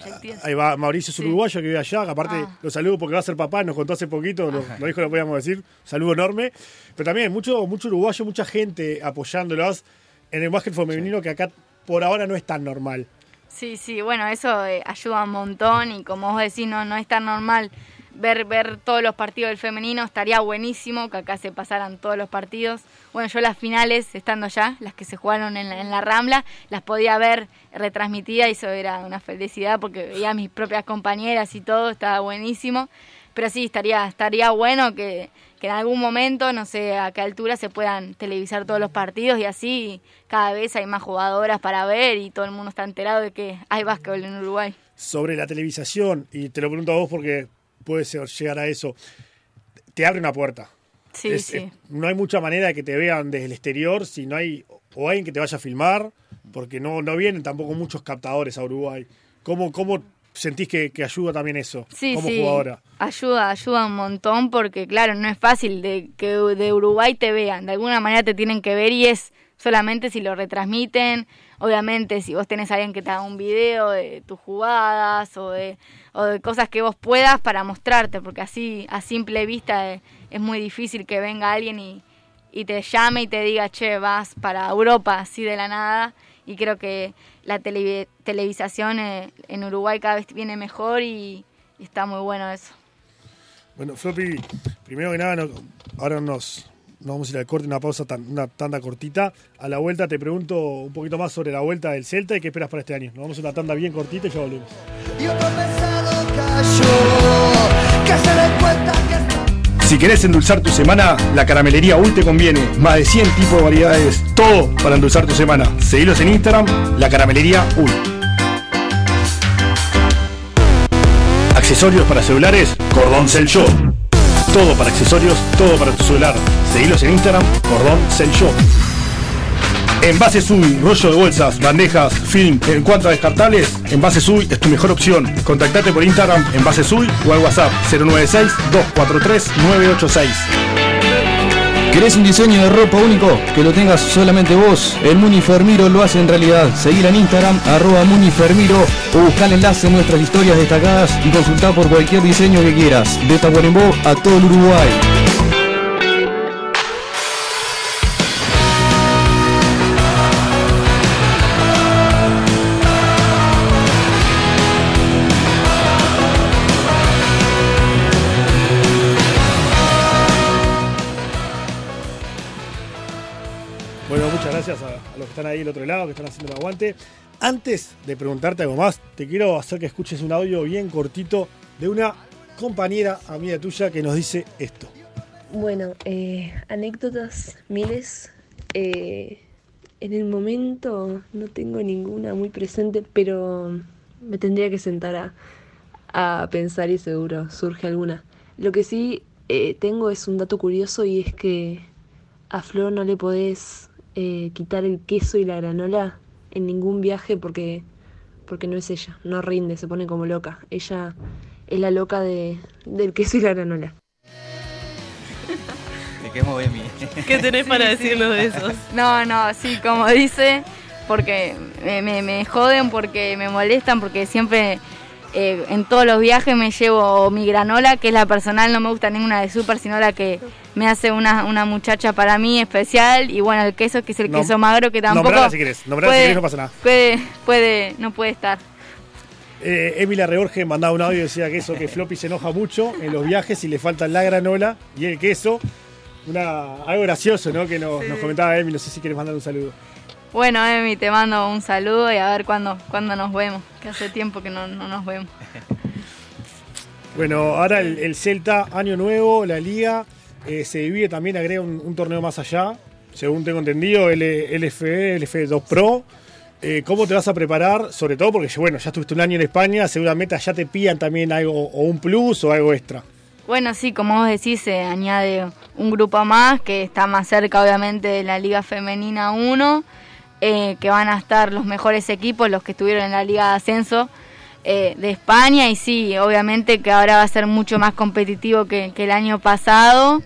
Ahí va Mauricio es uruguayo que vive allá, aparte ah. lo saludo porque va a ser papá, nos contó hace poquito, lo, dijo, lo podíamos decir, saludo enorme. Pero también mucho, mucho uruguayo, mucha gente apoyándolos en el básquet femenino que acá por ahora no es tan normal. Sí, sí, bueno, eso eh, ayuda un montón y como vos decís, no, no es tan normal ver, ver todos los partidos del femenino, estaría buenísimo que acá se pasaran todos los partidos. Bueno, yo las finales, estando ya, las que se jugaron en la, Rambla, las podía ver retransmitidas y eso era una felicidad porque veía a mis propias compañeras y todo, estaba buenísimo. Pero sí, estaría, estaría bueno que, que en algún momento, no sé a qué altura, se puedan televisar todos los partidos y así cada vez hay más jugadoras para ver y todo el mundo está enterado de que hay básquetbol en Uruguay. Sobre la televisación, y te lo pregunto a vos porque puede ser, llegar a eso, te abre una puerta. Sí, sí. no hay mucha manera de que te vean desde el exterior si no hay o alguien que te vaya a filmar, porque no, no vienen tampoco muchos captadores a Uruguay. ¿Cómo, cómo sentís que, ayuda también eso sí, como sí. jugadora? Ayuda, ayuda un montón porque, claro, no es fácil de que de Uruguay te vean. De alguna manera te tienen que ver y es solamente si lo retransmiten. Obviamente, si vos tenés a alguien que te haga un video de tus jugadas o de o de cosas que vos puedas para mostrarte, porque así a simple vista es, muy difícil que venga alguien y, y, te llame y te diga, che, vas para Europa así de la nada. Y creo que la televisación eh, en Uruguay cada vez viene mejor y, está muy bueno eso. Bueno, Floppy, primero que nada, ahora nos, vamos a ir al corte, una pausa, una tanda cortita. A la vuelta te pregunto un poquito más sobre la vuelta del Celta y qué esperas para este año. Nos vamos a una tanda bien cortita y ya volvemos. Si querés endulzar tu semana, la caramelería UL te conviene. Más de 100 tipos de variedades, todo para endulzar tu semana. Seguilos en Instagram, la caramelería UL. Accesorios para celulares, Cordón Cell Show. Todo para accesorios, todo para tu celular. Seguilos en Instagram, Cordón Cell Show. Envase Sui, rollo de bolsas, bandejas, film, en cuanto a descartables, Envase Sui es tu mejor opción. Contactate por Instagram Envase Sui o al WhatsApp 096-243-986. ¿Querés un diseño de ropa único? Que lo tengas solamente vos. El Munifermiro lo hace en realidad. Seguir en Instagram, arroba Munifermiro o buscar el enlace en nuestras historias destacadas y consultar por cualquier diseño que quieras. De Tacuarembó a todo el Uruguay. Al otro lado, que están haciendo el aguante. Antes de preguntarte algo más, te quiero hacer que escuches un audio bien cortito de una compañera amiga tuya que nos dice esto. Bueno, eh, anécdotas miles. Eh, en el momento no tengo ninguna muy presente, pero me tendría que sentar a, pensar y seguro surge alguna. Lo que sí eh, tengo es un dato curioso y es que a Flor no le podés quitar el queso y la granola en ningún viaje porque, porque no es ella, no rinde, se pone como loca. Ella es la loca de, del queso y la granola. ¿Qué tenés para decirnos de eso? No, no, sí, como dice, porque me, me, joden, porque me molestan, porque siempre eh, en todos los viajes me llevo mi granola, que es la personal, no me gusta ninguna de super, sino la que me hace una, una muchacha para mí especial. Y bueno, el queso, que es el queso magro, que tampoco. Nombrala si querés, nombrala si querés, no pasa nada. Puede, puede, no puede estar. Eh, Emilia Reborge mandaba un audio y decía que eso, que Floppy se enoja mucho en los viajes y le falta la granola y el queso una, algo gracioso, ¿no? Que nos, comentaba Emi, no sé si quieres mandar un saludo. Bueno, Emi, te mando un saludo y a ver cuándo, cuándo nos vemos, que hace tiempo que no, nos vemos. bueno, ahora el, Celta, año nuevo, la liga, eh, se divide también, agrega un, torneo más allá, según tengo entendido, el LFE, LFE2 Pro. Eh, ¿Cómo te vas a preparar? Sobre todo porque, bueno, ya estuviste un año en España, seguramente ya te pillan también algo, o un plus o algo extra. Bueno, sí, como vos decís, se añade un grupo más que está más cerca obviamente de la Liga Femenina 1, eh, que van a estar los mejores equipos, los que estuvieron en la Liga de Ascenso eh, de España y sí, obviamente que ahora va a ser mucho más competitivo que, el año pasado.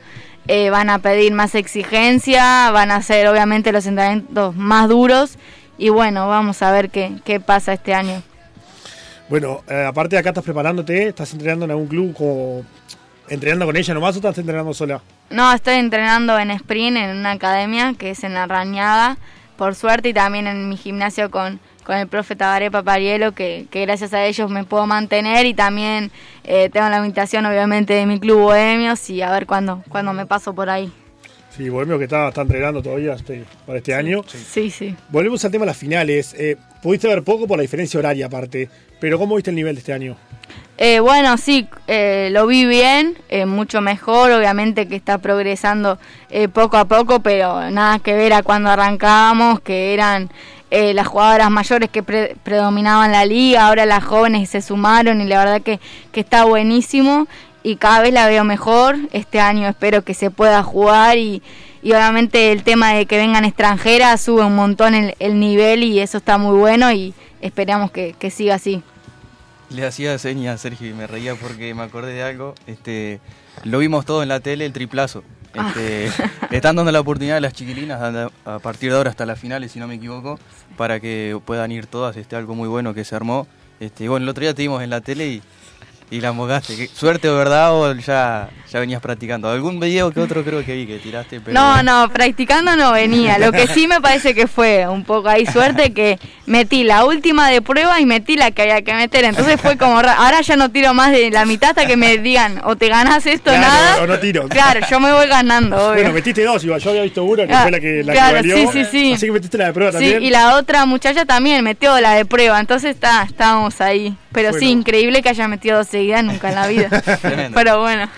Eh, van a pedir más exigencia, van a ser obviamente los entrenamientos más duros y bueno, vamos a ver qué, qué pasa este año. Bueno, aparte de acá estás preparándote, estás entrenando en algún club como ¿Entrenando con ella nomás o estás entrenando sola? No, estoy entrenando en sprint en una academia que es en la por suerte, y también en mi gimnasio con, con el profe Tabaré Paparielo, que, que gracias a ellos me puedo mantener y también eh, tengo la invitación obviamente de mi club Bohemios y a ver cuándo, cuándo me paso por ahí. Sí, Bohemio que está, está entrenando todavía este, para este año. Sí, sí. Volvemos al tema de las finales. Eh, pudiste ver poco por la diferencia horaria aparte, pero ¿cómo viste el nivel de este año? Eh, bueno, sí, eh, lo vi bien, mucho mejor, obviamente que está progresando poco a poco, pero nada que ver a cuando arrancábamos, que eran las jugadoras mayores que predominaban la liga, ahora las jóvenes se sumaron y la verdad que, que, está buenísimo y cada vez la veo mejor, este año espero que se pueda jugar y, y obviamente el tema de que vengan extranjeras sube un montón el, el nivel y eso está muy bueno y esperamos que, que siga así. Le hacía señas a Sergio y me reía porque me acordé de algo. Este, lo vimos todo en la tele, el triplazo. Este, están dando la oportunidad a las chiquilinas a partir de ahora hasta las finales, si no me equivoco, para que puedan ir todas. Este, algo muy bueno que se armó. Este, bueno, el otro día te vimos en la tele y y la mogaste. ¿Suerte o verdad o ya, ya venías practicando? ¿Algún video que otro creo que vi que tiraste? No, no, practicando no venía. Lo que sí me parece que fue un poco ahí suerte que metí la última de prueba y metí la que había que meter. Entonces fue como, ahora ya no tiro más de la mitad hasta que me digan o te ganas esto o nada. O no tiro. Claro, yo me voy ganando. Obvio. Bueno, metiste dos, igual. Yo había visto una que ah, fue la que, la claro, que valió. Sí, sí, sí. Así que metiste la de prueba también. Sí, y la otra muchacha también metió la de prueba. Entonces está, estábamos ahí. Pero sí, increíble que haya metido dos nunca en la vida. Pero bueno.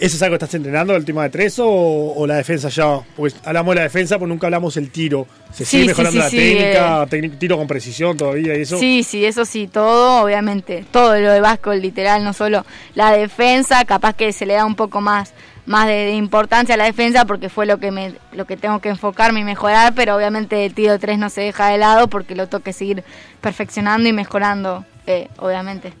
¿Eso es algo que estás entrenando, el tema de tres o, la defensa ya? Pues hablamos de la defensa, pero nunca hablamos el tiro. ¿Se sigue mejorando la técnica, eh. tiro con precisión todavía y eso? Sí, sí, eso sí, todo, obviamente. Todo lo de Vasco, literal, no solo la defensa, capaz que se le da un poco más más de, importancia a la defensa porque fue lo que me lo que tengo que enfocarme y mejorar, pero obviamente el tiro 3 no se deja de lado porque lo tengo que seguir perfeccionando y mejorando, eh, obviamente.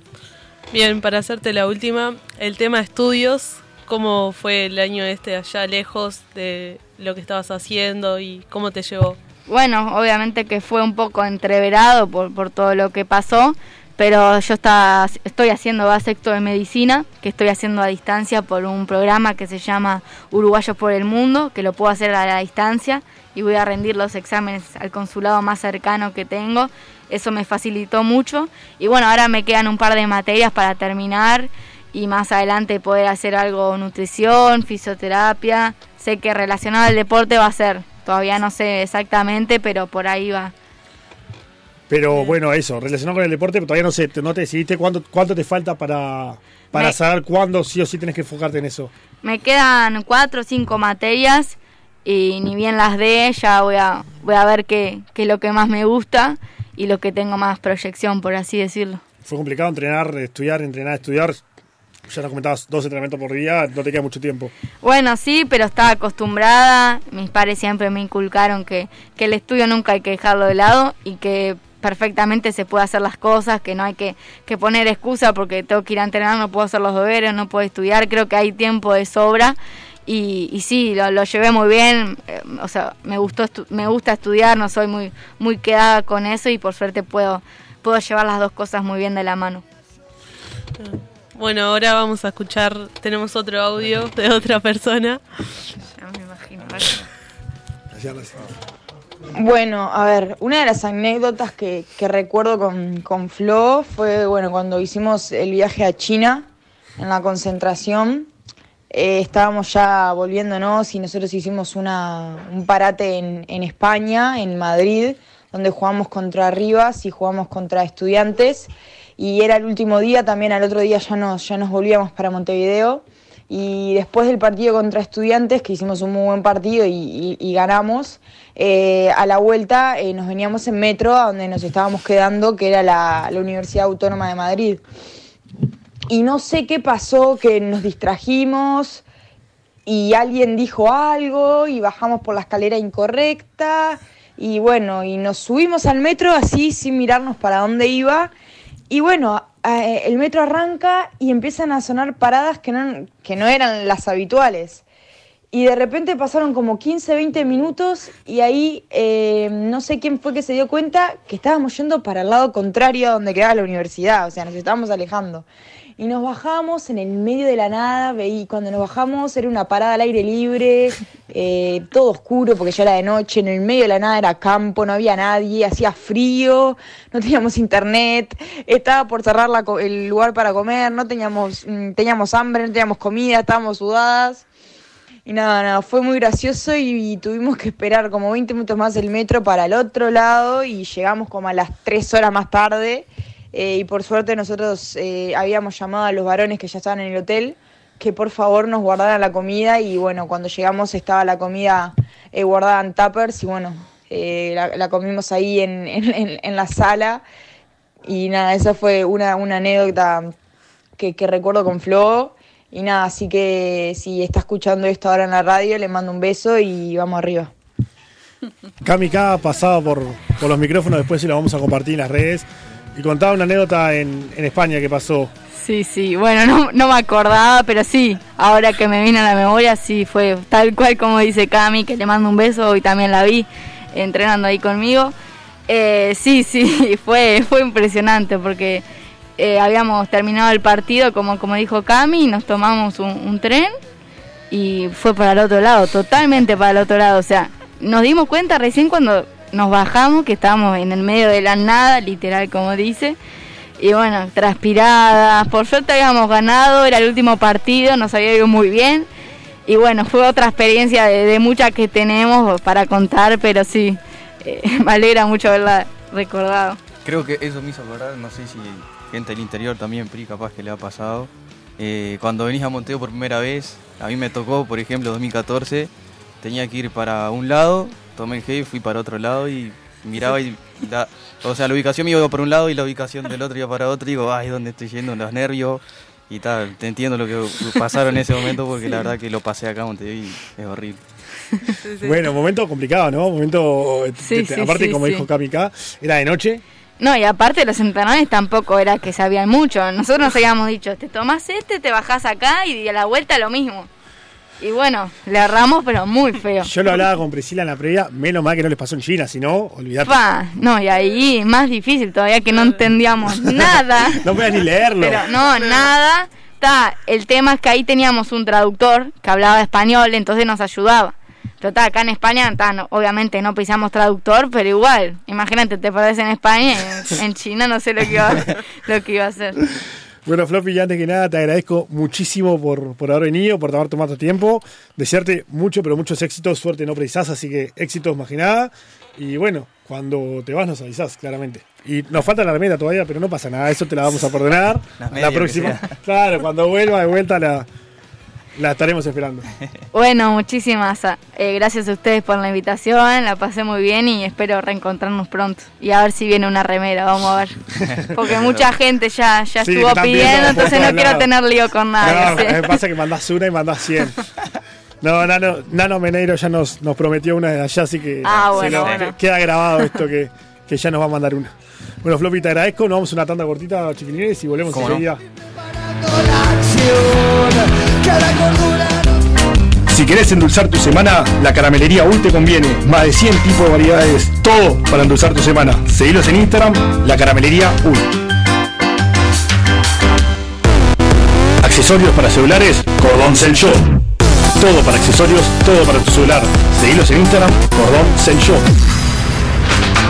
Bien, para hacerte la última, el tema estudios, ¿cómo fue el año este allá lejos de lo que estabas haciendo y cómo te llevó? Bueno, obviamente que fue un poco entreverado por, por todo lo que pasó, pero yo está, estoy haciendo vasecto de medicina, que estoy haciendo a distancia por un programa que se llama Uruguayos por el Mundo, que lo puedo hacer a la distancia y voy a rendir los exámenes al consulado más cercano que tengo. Eso me facilitó mucho y bueno, ahora me quedan un par de materias para terminar y más adelante poder hacer algo nutrición, fisioterapia. Sé que relacionado al deporte va a ser, todavía no sé exactamente, pero por ahí va. Pero bueno, eso, relacionado con el deporte, pero todavía no sé, no te decidiste cuánto, cuánto te falta para, para saber cuándo sí o sí tienes que enfocarte en eso. Me quedan cuatro o cinco materias y ni bien las dé, ya voy a, voy a ver qué, qué es lo que más me gusta y lo que tengo más proyección, por así decirlo. ¿Fue complicado entrenar, estudiar, entrenar, estudiar? Ya nos comentabas dos entrenamientos por día, no te queda mucho tiempo. Bueno, sí, pero estaba acostumbrada. Mis padres siempre me inculcaron que, que el estudio nunca hay que dejarlo de lado y que perfectamente se puede hacer las cosas, que no hay que, que poner excusa porque tengo que ir a entrenar, no puedo hacer los deberes, no puedo estudiar, creo que hay tiempo de sobra y, y sí, lo, lo, llevé muy bien, eh, o sea, me gustó me gusta estudiar, no soy muy muy quedada con eso y por suerte puedo puedo llevar las dos cosas muy bien de la mano. Bueno, ahora vamos a escuchar, tenemos otro audio de otra persona. Ya me imagino. Bueno, a ver, una de las anécdotas que, que recuerdo con, con, Flo fue, bueno, cuando hicimos el viaje a China en la concentración. Eh, estábamos ya volviéndonos y nosotros hicimos una, un parate en, en, España, en Madrid, donde jugamos contra Rivas y jugamos contra estudiantes. Y era el último día, también al otro día ya nos, ya nos volvíamos para Montevideo. Y después del partido contra estudiantes, que hicimos un muy buen partido y, y, ganamos, eh, a la vuelta eh, nos veníamos en metro a donde nos estábamos quedando, que era la, la, Universidad Autónoma de Madrid. Y no sé qué pasó, que nos distrajimos y alguien dijo algo y bajamos por la escalera incorrecta y bueno, y nos subimos al metro así sin mirarnos para dónde iba. Y bueno, eh, el metro arranca y empiezan a sonar paradas que no, que no eran las habituales. Y de repente pasaron como 15, 20 minutos y ahí eh, no sé quién fue que se dio cuenta que estábamos yendo para el lado contrario a donde quedaba la universidad, o sea, nos estábamos alejando. Y nos bajamos en el medio de la nada, y cuando nos bajamos era una parada al aire libre, eh, todo oscuro porque ya era de noche, en el medio de la nada era campo, no había nadie, hacía frío, no teníamos internet, estaba por cerrar la, el lugar para comer, no teníamos, mm, teníamos hambre, no teníamos comida, estábamos sudadas. Y nada, nada, fue muy gracioso y, y, tuvimos que esperar como 20 minutos más el metro para el otro lado y llegamos como a las 3 horas más tarde. Eh, y por suerte nosotros eh, habíamos llamado a los varones que ya estaban en el hotel que por favor nos guardaran la comida y bueno, cuando llegamos estaba la comida eh, guardada en tuppers y bueno, la, la, comimos ahí en, en, la sala y nada, esa fue una, una anécdota que, recuerdo con Flo. Y nada, así que si está escuchando esto ahora en la radio, le mando un beso y vamos arriba. Kamika pasaba por, por los micrófonos, después sí lo vamos a compartir en las redes. Y contaba una anécdota en, España que pasó. Sí, sí, bueno, no, me acordaba, pero sí, ahora que me vino a la memoria, sí, fue tal cual como dice Cami, que le mando un beso, y también la vi entrenando ahí conmigo. Eh, sí, sí, fue, fue impresionante porque eh, habíamos terminado el partido, como, como dijo Cami, nos tomamos un, tren y fue para el otro lado, totalmente para el otro lado. O sea, nos dimos cuenta recién cuando nos bajamos, que estábamos en el medio de la nada, literal como dice. Y bueno, transpiradas, por suerte habíamos ganado, era el último partido, nos había ido muy bien. Y bueno, fue otra experiencia de, de muchas que tenemos para contar, pero sí, eh, me alegra mucho haberla recordado. Creo que eso me hizo acordar, no sé si gente del interior también, PRI, capaz que le ha pasado. Eh, cuando venís a Monteo por primera vez, a mí me tocó, por ejemplo, 2014, tenía que ir para un lado, tomé el heavy, fui para otro lado y miraba y... La, o sea, la ubicación me iba por un lado y la ubicación del otro iba para otro y digo, ay, ¿dónde estoy yendo? Los nervios y tal. Te entiendo lo que pasaron en ese momento porque la verdad que lo pasé acá Montevideo y es horrible. Sí, sí. Bueno, momento complicado, ¿no? Momento, sí, te, aparte como dijo Kamika, era de noche. No, y aparte los entrenadores tampoco era que sabían mucho. Nosotros nos habíamos dicho, te tomás este, te bajás acá y a la vuelta lo mismo. Y bueno, le erramos, pero muy feo. Yo lo hablaba con Priscila en la previa, menos mal que no les pasó en China, si no, olvidate. Pa, no, y ahí más difícil todavía que no entendíamos nada. no podías ni leerlo. Pero no, nada. Está, el tema es que ahí teníamos un traductor que hablaba español, entonces nos ayudaba. Pero está, acá en España, ta, no, obviamente no pisamos traductor, pero igual, imagínate, te perdés en España en, en China no sé lo que iba, lo que iba a hacer. Bueno, Floppy, antes que nada te agradezco muchísimo por, por haber venido, por haber tomado tiempo. Desearte mucho, pero muchos éxitos. Suerte no precisás, así que éxitos más que nada. Y bueno, cuando te vas nos avisás, claramente. Y nos falta la remera todavía, pero no pasa nada, eso te la vamos a perdonar. la próxima. Claro, cuando vuelva de vuelta la, la estaremos esperando. Bueno, muchísimas eh, gracias a ustedes por la invitación, la pasé muy bien y espero reencontrarnos pronto. Y a ver si viene una remera, vamos a ver. Porque mucha gente ya, ya estuvo pidiendo, entonces no quiero tener lío con nadie. No, me pasa que mandás una y mandás 100. No, Nano, Nano Meneiro ya nos, nos prometió una de allá, así que ah, bueno, queda grabado esto que, que, ya nos va a mandar una. Bueno, Floppy, te agradezco. Nos vamos a una tanda cortita, chiquilines, y volvemos enseguida. Si querés endulzar tu semana, la caramelería UL te conviene. Más de 100 tipos de variedades. Todo para endulzar tu semana. Seguilos en Instagram, la caramelería UL. Accesorios para celulares, Cordón Cell Shop. Todo para accesorios, todo para tu celular. Seguilos en Instagram, Cordón Cell Shop.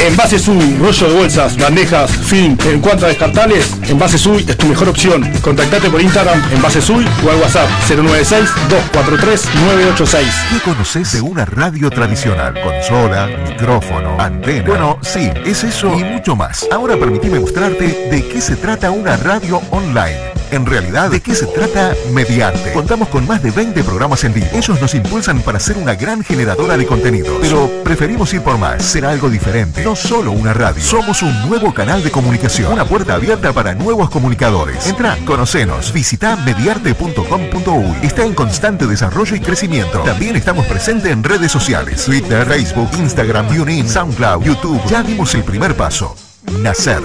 Envase Sui, rollo de bolsas, bandejas, film, en cuanto a descartables, Envase Sui es tu mejor opción. Contactate por Instagram, Envase Sui o al WhatsApp 096-243-986. ¿Qué conoces de una radio tradicional? Consola, micrófono, antena. Bueno, sí, es eso y mucho más. Ahora permitime mostrarte de qué se trata una radio online. En realidad, ¿de qué se trata Mediante? Contamos con más de 20 programas en vivo. Ellos nos impulsan para ser una gran generadora de contenido. Pero preferimos ir por más, ser algo diferente. No solo una radio. Somos un nuevo canal de comunicación. Una puerta abierta para nuevos comunicadores. Entra, conocenos, visita mediarte.com.uy. Está en constante desarrollo y crecimiento. También estamos presentes en redes sociales. Twitter, Facebook, Instagram, TuneIn, SoundCloud, YouTube. Ya dimos el primer paso. Nacer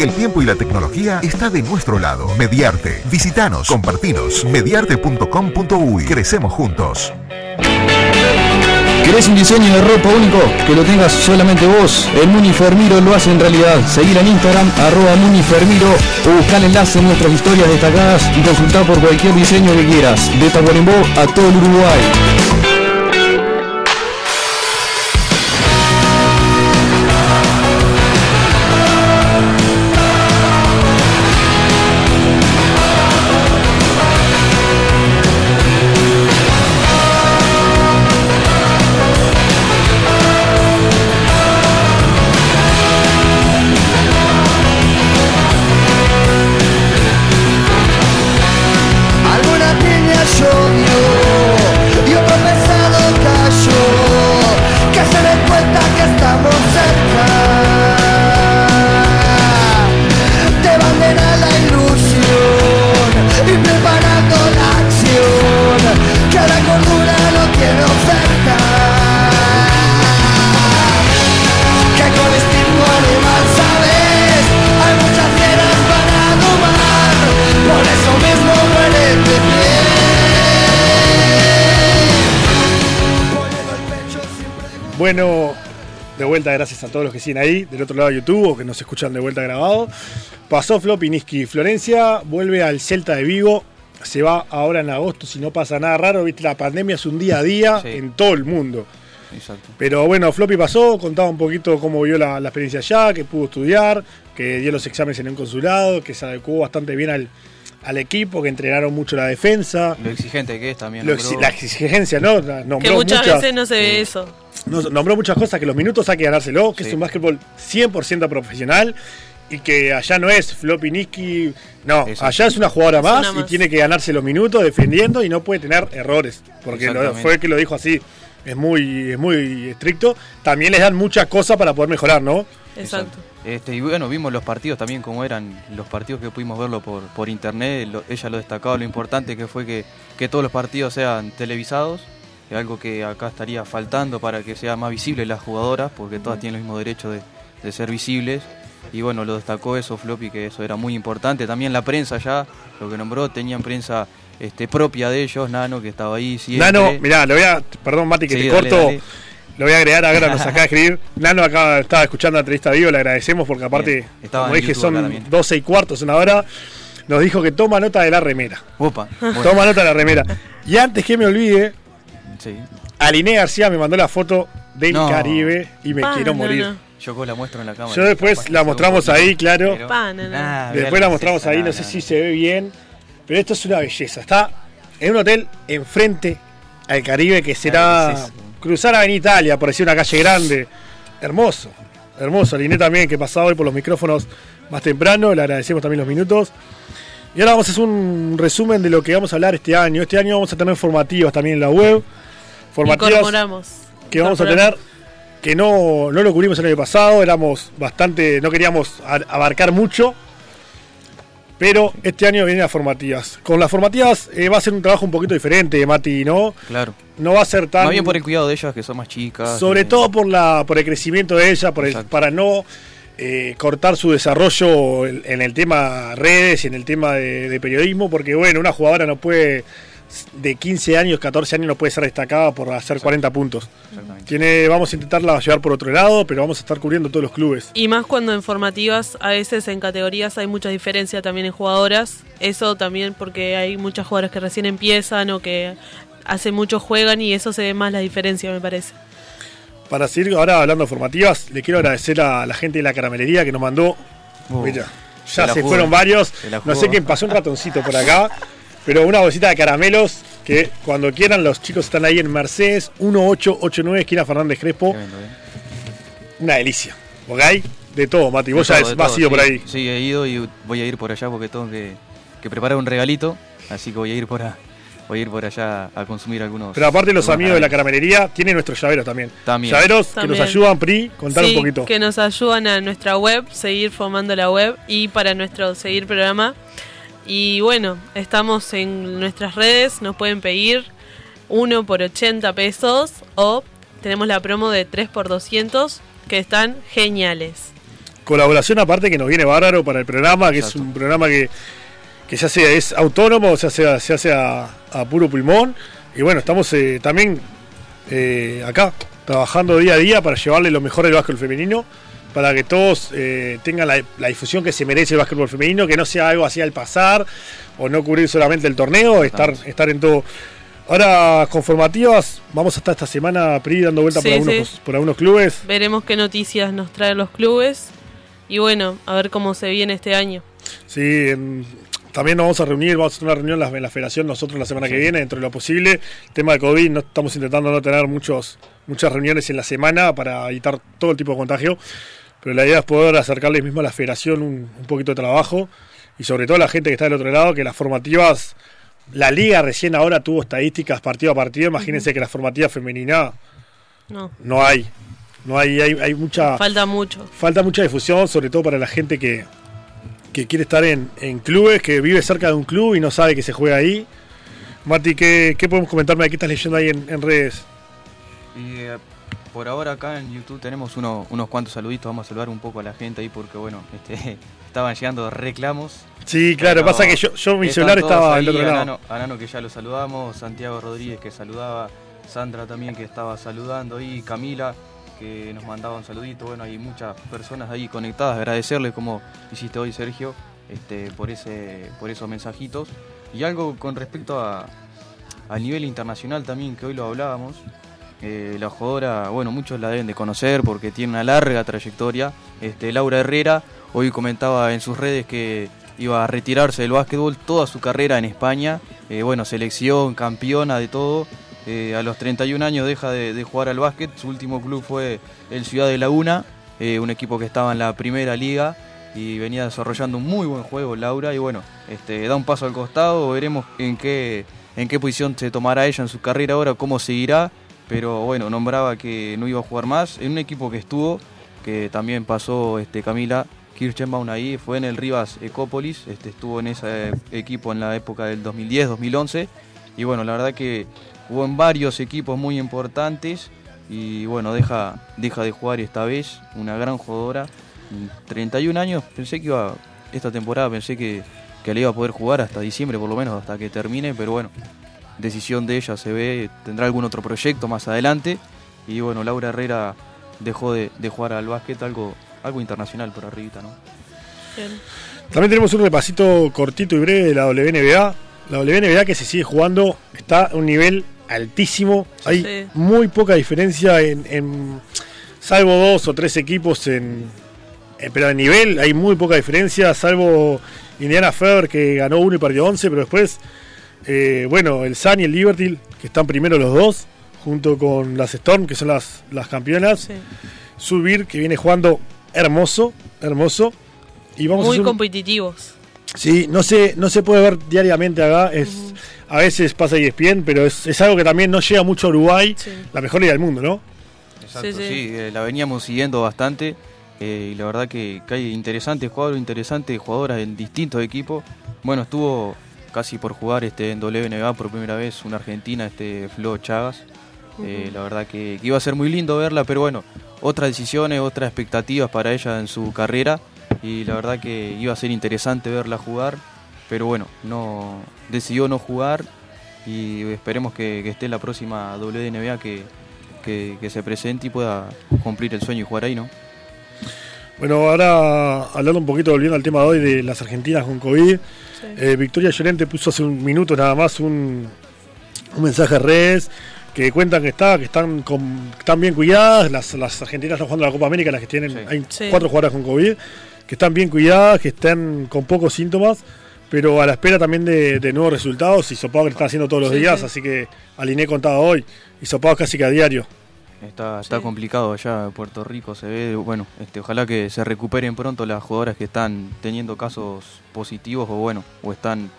el tiempo y la tecnología está de nuestro lado. Mediarte. Visítanos, compartinos. Mediarte.com.uy. Crecemos juntos. ¿Querés un diseño de ropa único? Que lo tengas solamente vos. El Munifermiro lo hace en realidad. Seguir en Instagram, arroba Munifermiro o buscar enlace en nuestras historias destacadas y consultar por cualquier diseño que quieras. De Tacuarembó a todo el Uruguay. Vuelta, gracias a todos los que siguen ahí, del otro lado de YouTube o que nos escuchan de vuelta grabado. Pasó Flopiniski. Florencia vuelve al Celta de Vigo. Se va ahora en agosto si no pasa nada raro. Viste, la pandemia es un día a día en todo el mundo. Exacto. Pero bueno, Floppy pasó, contaba un poquito cómo vio la, experiencia allá, que pudo estudiar, que dio los exámenes en un consulado, que se adecuó bastante bien al, al equipo, que entrenaron mucho la defensa. Lo exigente que es también. la exigencia, ¿no? que muchas, veces no se ve eso nombró muchas cosas, que los minutos hay que ganárselo, que es un básquetbol 100% profesional y que allá no es Flopiniski, no, allá es una jugadora más, y tiene que ganarse los minutos defendiendo y no puede tener errores, porque fue el que lo dijo así, es muy, es muy estricto. También les dan muchas cosas para poder mejorar, ¿no? Exacto. Este, y bueno, vimos los partidos también como eran los partidos que pudimos verlo por, por internet, ella lo destacaba, lo importante que fue que, que todos los partidos sean televisados es algo que acá estaría faltando para que sea más visible las jugadoras, porque todas tienen el mismo derecho de, ser visibles. Y bueno, lo destacó eso Floppy, que eso era muy importante. También la prensa ya, lo que nombró, tenían prensa este, propia de ellos, Nano, que estaba ahí siempre. Nano, mirá, lo voy a, perdón Mati que te corto, lo voy a agregar ahora, nos acaba de escribir. Nano acá estaba escuchando la entrevista vivo, le agradecemos porque aparte, como dije, son 12 y cuartos, una hora. Nos dijo que toma nota de la remera. Opa, Toma nota de la remera. Y antes que me olvide, Sí. Aliné García me mandó la foto del Caribe y me quiero morir. Yo la muestro en la cámara. Yo después la mostramos ahí, claro. Después la mostramos ahí, no sé si se ve bien. Pero esto es una belleza. Está en un hotel enfrente al Caribe que será cruzar a Italia, por decir una calle grande. Hermoso. hermoso. Liné también, que pasaba hoy por los micrófonos más temprano, le agradecemos también los minutos. Y ahora vamos a hacer un resumen de lo que vamos a hablar este año. Este año vamos a tener formativas también en la web. Formativas que vamos a tener que no, no lo cubrimos el año pasado, éramos bastante, no queríamos abarcar mucho, pero este año vienen las formativas. Con las formativas eh, va a ser un trabajo un poquito diferente, Mati, ¿no? Claro. No va a ser tan. Más bien por el cuidado de ellas, que son más chicas. Sobre todo por la por el crecimiento de ellas, por para no eh, cortar su desarrollo en el tema redes y en el tema de, periodismo, porque bueno, una jugadora no puede de 15 años, 14 años no puede ser destacada por hacer 40 puntos. Tiene, vamos a intentarla llevar por otro lado, pero vamos a estar cubriendo todos los clubes. Y más cuando en formativas, a veces en categorías hay mucha diferencia también en jugadoras. Eso también porque hay muchas jugadoras que recién empiezan o que hace mucho juegan y eso se ve más la diferencia, me parece. Para seguir ahora hablando de formativas, le quiero agradecer a la gente de la caramelería que nos mandó. Uh, mira, ya se, fueron varios. No sé quién pasó un ratoncito por acá. Pero una bolsita de caramelos que cuando quieran los chicos están ahí en Mercedes 1889, esquina Fernández Crespo. Una delicia. ¿Ok? De todo, Mati. Vos ya has ido por ahí. Sí, he ido y voy a ir por allá porque tengo que, preparar un regalito. Así que voy a ir por voy a ir por allá a consumir algunos. Pero aparte los amigos de la caramelería tienen nuestros llaveros también. También. Llaveros que nos ayudan, Pri, contar un poquito. Que nos ayudan a nuestra web, seguir formando la web y para nuestro seguir programa y bueno, estamos en nuestras redes, nos pueden pedir uno por 80 pesos o tenemos la promo de 3 por 200 que están geniales. Colaboración aparte que nos viene bárbaro para el programa, que es un programa que, que se hace, es autónomo, se hace, se hace a, puro pulmón. Y bueno, estamos eh, también eh, acá, trabajando día a día para llevarle lo mejor del básquet femenino para que todos eh, tengan la, difusión que se merece el básquetbol femenino, que no sea algo así al pasar o no cubrir solamente el torneo, estar, estar en todo. Ahora, con formativas, vamos a estar esta semana, PRI, dando vuelta por, algunos, por algunos clubes. Veremos qué noticias nos traen los clubes y bueno, a ver cómo se viene este año. Sí, también nos vamos a reunir, vamos a tener una reunión en la, federación nosotros la semana que viene, dentro de lo posible. El tema de COVID, no estamos intentando no tener muchos, muchas reuniones en la semana para evitar todo el tipo de contagio pero la idea es poder acercarles mismo a la federación un, poquito de trabajo y sobre todo a la gente que está del otro lado, que las formativas, la liga recién ahora tuvo estadísticas partido a partido, imagínense que la formativa femenina no, no hay. No hay, hay, mucha. Falta mucho. Falta mucha difusión, sobre todo para la gente que, quiere estar en, clubes, que vive cerca de un club y no sabe que se juega ahí. Mati, ¿qué, podemos comentarme? ¿Qué estás leyendo ahí en, redes? Eh, por ahora acá en YouTube tenemos unos cuantos saluditos, vamos a saludar un poco a la gente ahí porque bueno, este, estaban llegando reclamos. Sí, claro, pasa que yo, yo mi celular estaba al otro lado. Anano, que ya lo saludamos, Santiago Rodríguez que saludaba, Sandra también que estaba saludando y Camila que nos mandaba un saludito. Bueno, hay muchas personas ahí conectadas, agradecerle como hiciste hoy Sergio, este, por ese, por esos mensajitos. Y algo con respecto a, a nivel internacional también, que hoy lo hablábamos, eh, la jugadora, bueno, muchos la deben de conocer porque tiene una larga trayectoria. Este, Laura Herrera hoy comentaba en sus redes que iba a retirarse del básquetbol toda su carrera en España. Eh, bueno, selección, campeona de todo. Eh, a los 31 años deja de, jugar al básquet. Su último club fue el Ciudad de Laguna, un equipo que estaba en la primera liga y venía desarrollando un muy buen juego Laura. Y bueno, este, da un paso al costado. Veremos en qué, en qué posición se tomará ella en su carrera ahora, cómo seguirá pero bueno, nombraba que no iba a jugar más en un equipo que estuvo, que también pasó este, Camila Kirchenbaum ahí, fue en el Rivas Ecópolis, este, estuvo en ese equipo en la época del 2010-2011 y bueno, la verdad que jugó en varios equipos muy importantes y bueno, deja, deja de jugar esta vez, una gran jugadora, 31 años, pensé que iba, esta temporada pensé que, que le iba a poder jugar hasta diciembre por lo menos, hasta que termine, pero bueno, decisión de ella se ve, tendrá algún otro proyecto más adelante. Y bueno, Laura Herrera dejó de, jugar al básquet, algo, algo internacional por arribita, ¿no? También tenemos un repasito cortito y breve de la WNBA. La WNBA que se sigue jugando está a un nivel altísimo. Hay muy poca diferencia en, salvo dos o tres equipos en, pero a nivel hay muy poca diferencia, salvo Indiana Fever que ganó uno y perdió 11, pero después eh, bueno, el Sun y el Liberty, que están primero los dos, junto con las Storm, que son las, las campeonas. Subir, que viene jugando hermoso, hermoso. Y vamos Muy competitivos. Sí, no se, no se puede ver diariamente acá. Es, A veces pasa ESPN, pero es, es, algo que también no llega mucho a Uruguay, la mejor liga del mundo, ¿no? Exacto, sí, eh, la veníamos siguiendo bastante. Eh, y la verdad que, hay interesantes jugadores, interesantes jugadoras en distintos equipos. Bueno, estuvo casi por jugar este en WNBA por primera vez una argentina, este Flo Chagas. Eh, la verdad que, iba a ser muy lindo verla, pero bueno, otras decisiones, otras expectativas para ella en su carrera y la verdad que iba a ser interesante verla jugar, pero bueno, no decidió no jugar y esperemos que, esté en la próxima WNBA que, que, se presente y pueda cumplir el sueño y jugar ahí, ¿no? Bueno, ahora hablando un poquito, volviendo al tema de hoy de las argentinas con COVID, eh, Victoria Llorente puso hace un minuto nada más un, un mensaje a redes que cuentan que está, que están con, están bien cuidadas, las, las argentinas están jugando la Copa América, las que tienen, hay cuatro jugadoras con COVID, que están bien cuidadas, que están con pocos síntomas, pero a la espera también de, nuevos resultados, y Sopado que están haciendo todos los días, así que alineé contado hoy, y Sopado casi que a diario. Está, está complicado allá en Puerto Rico, se ve, bueno, este, ojalá que se recuperen pronto las jugadoras que están teniendo casos positivos o bueno, o están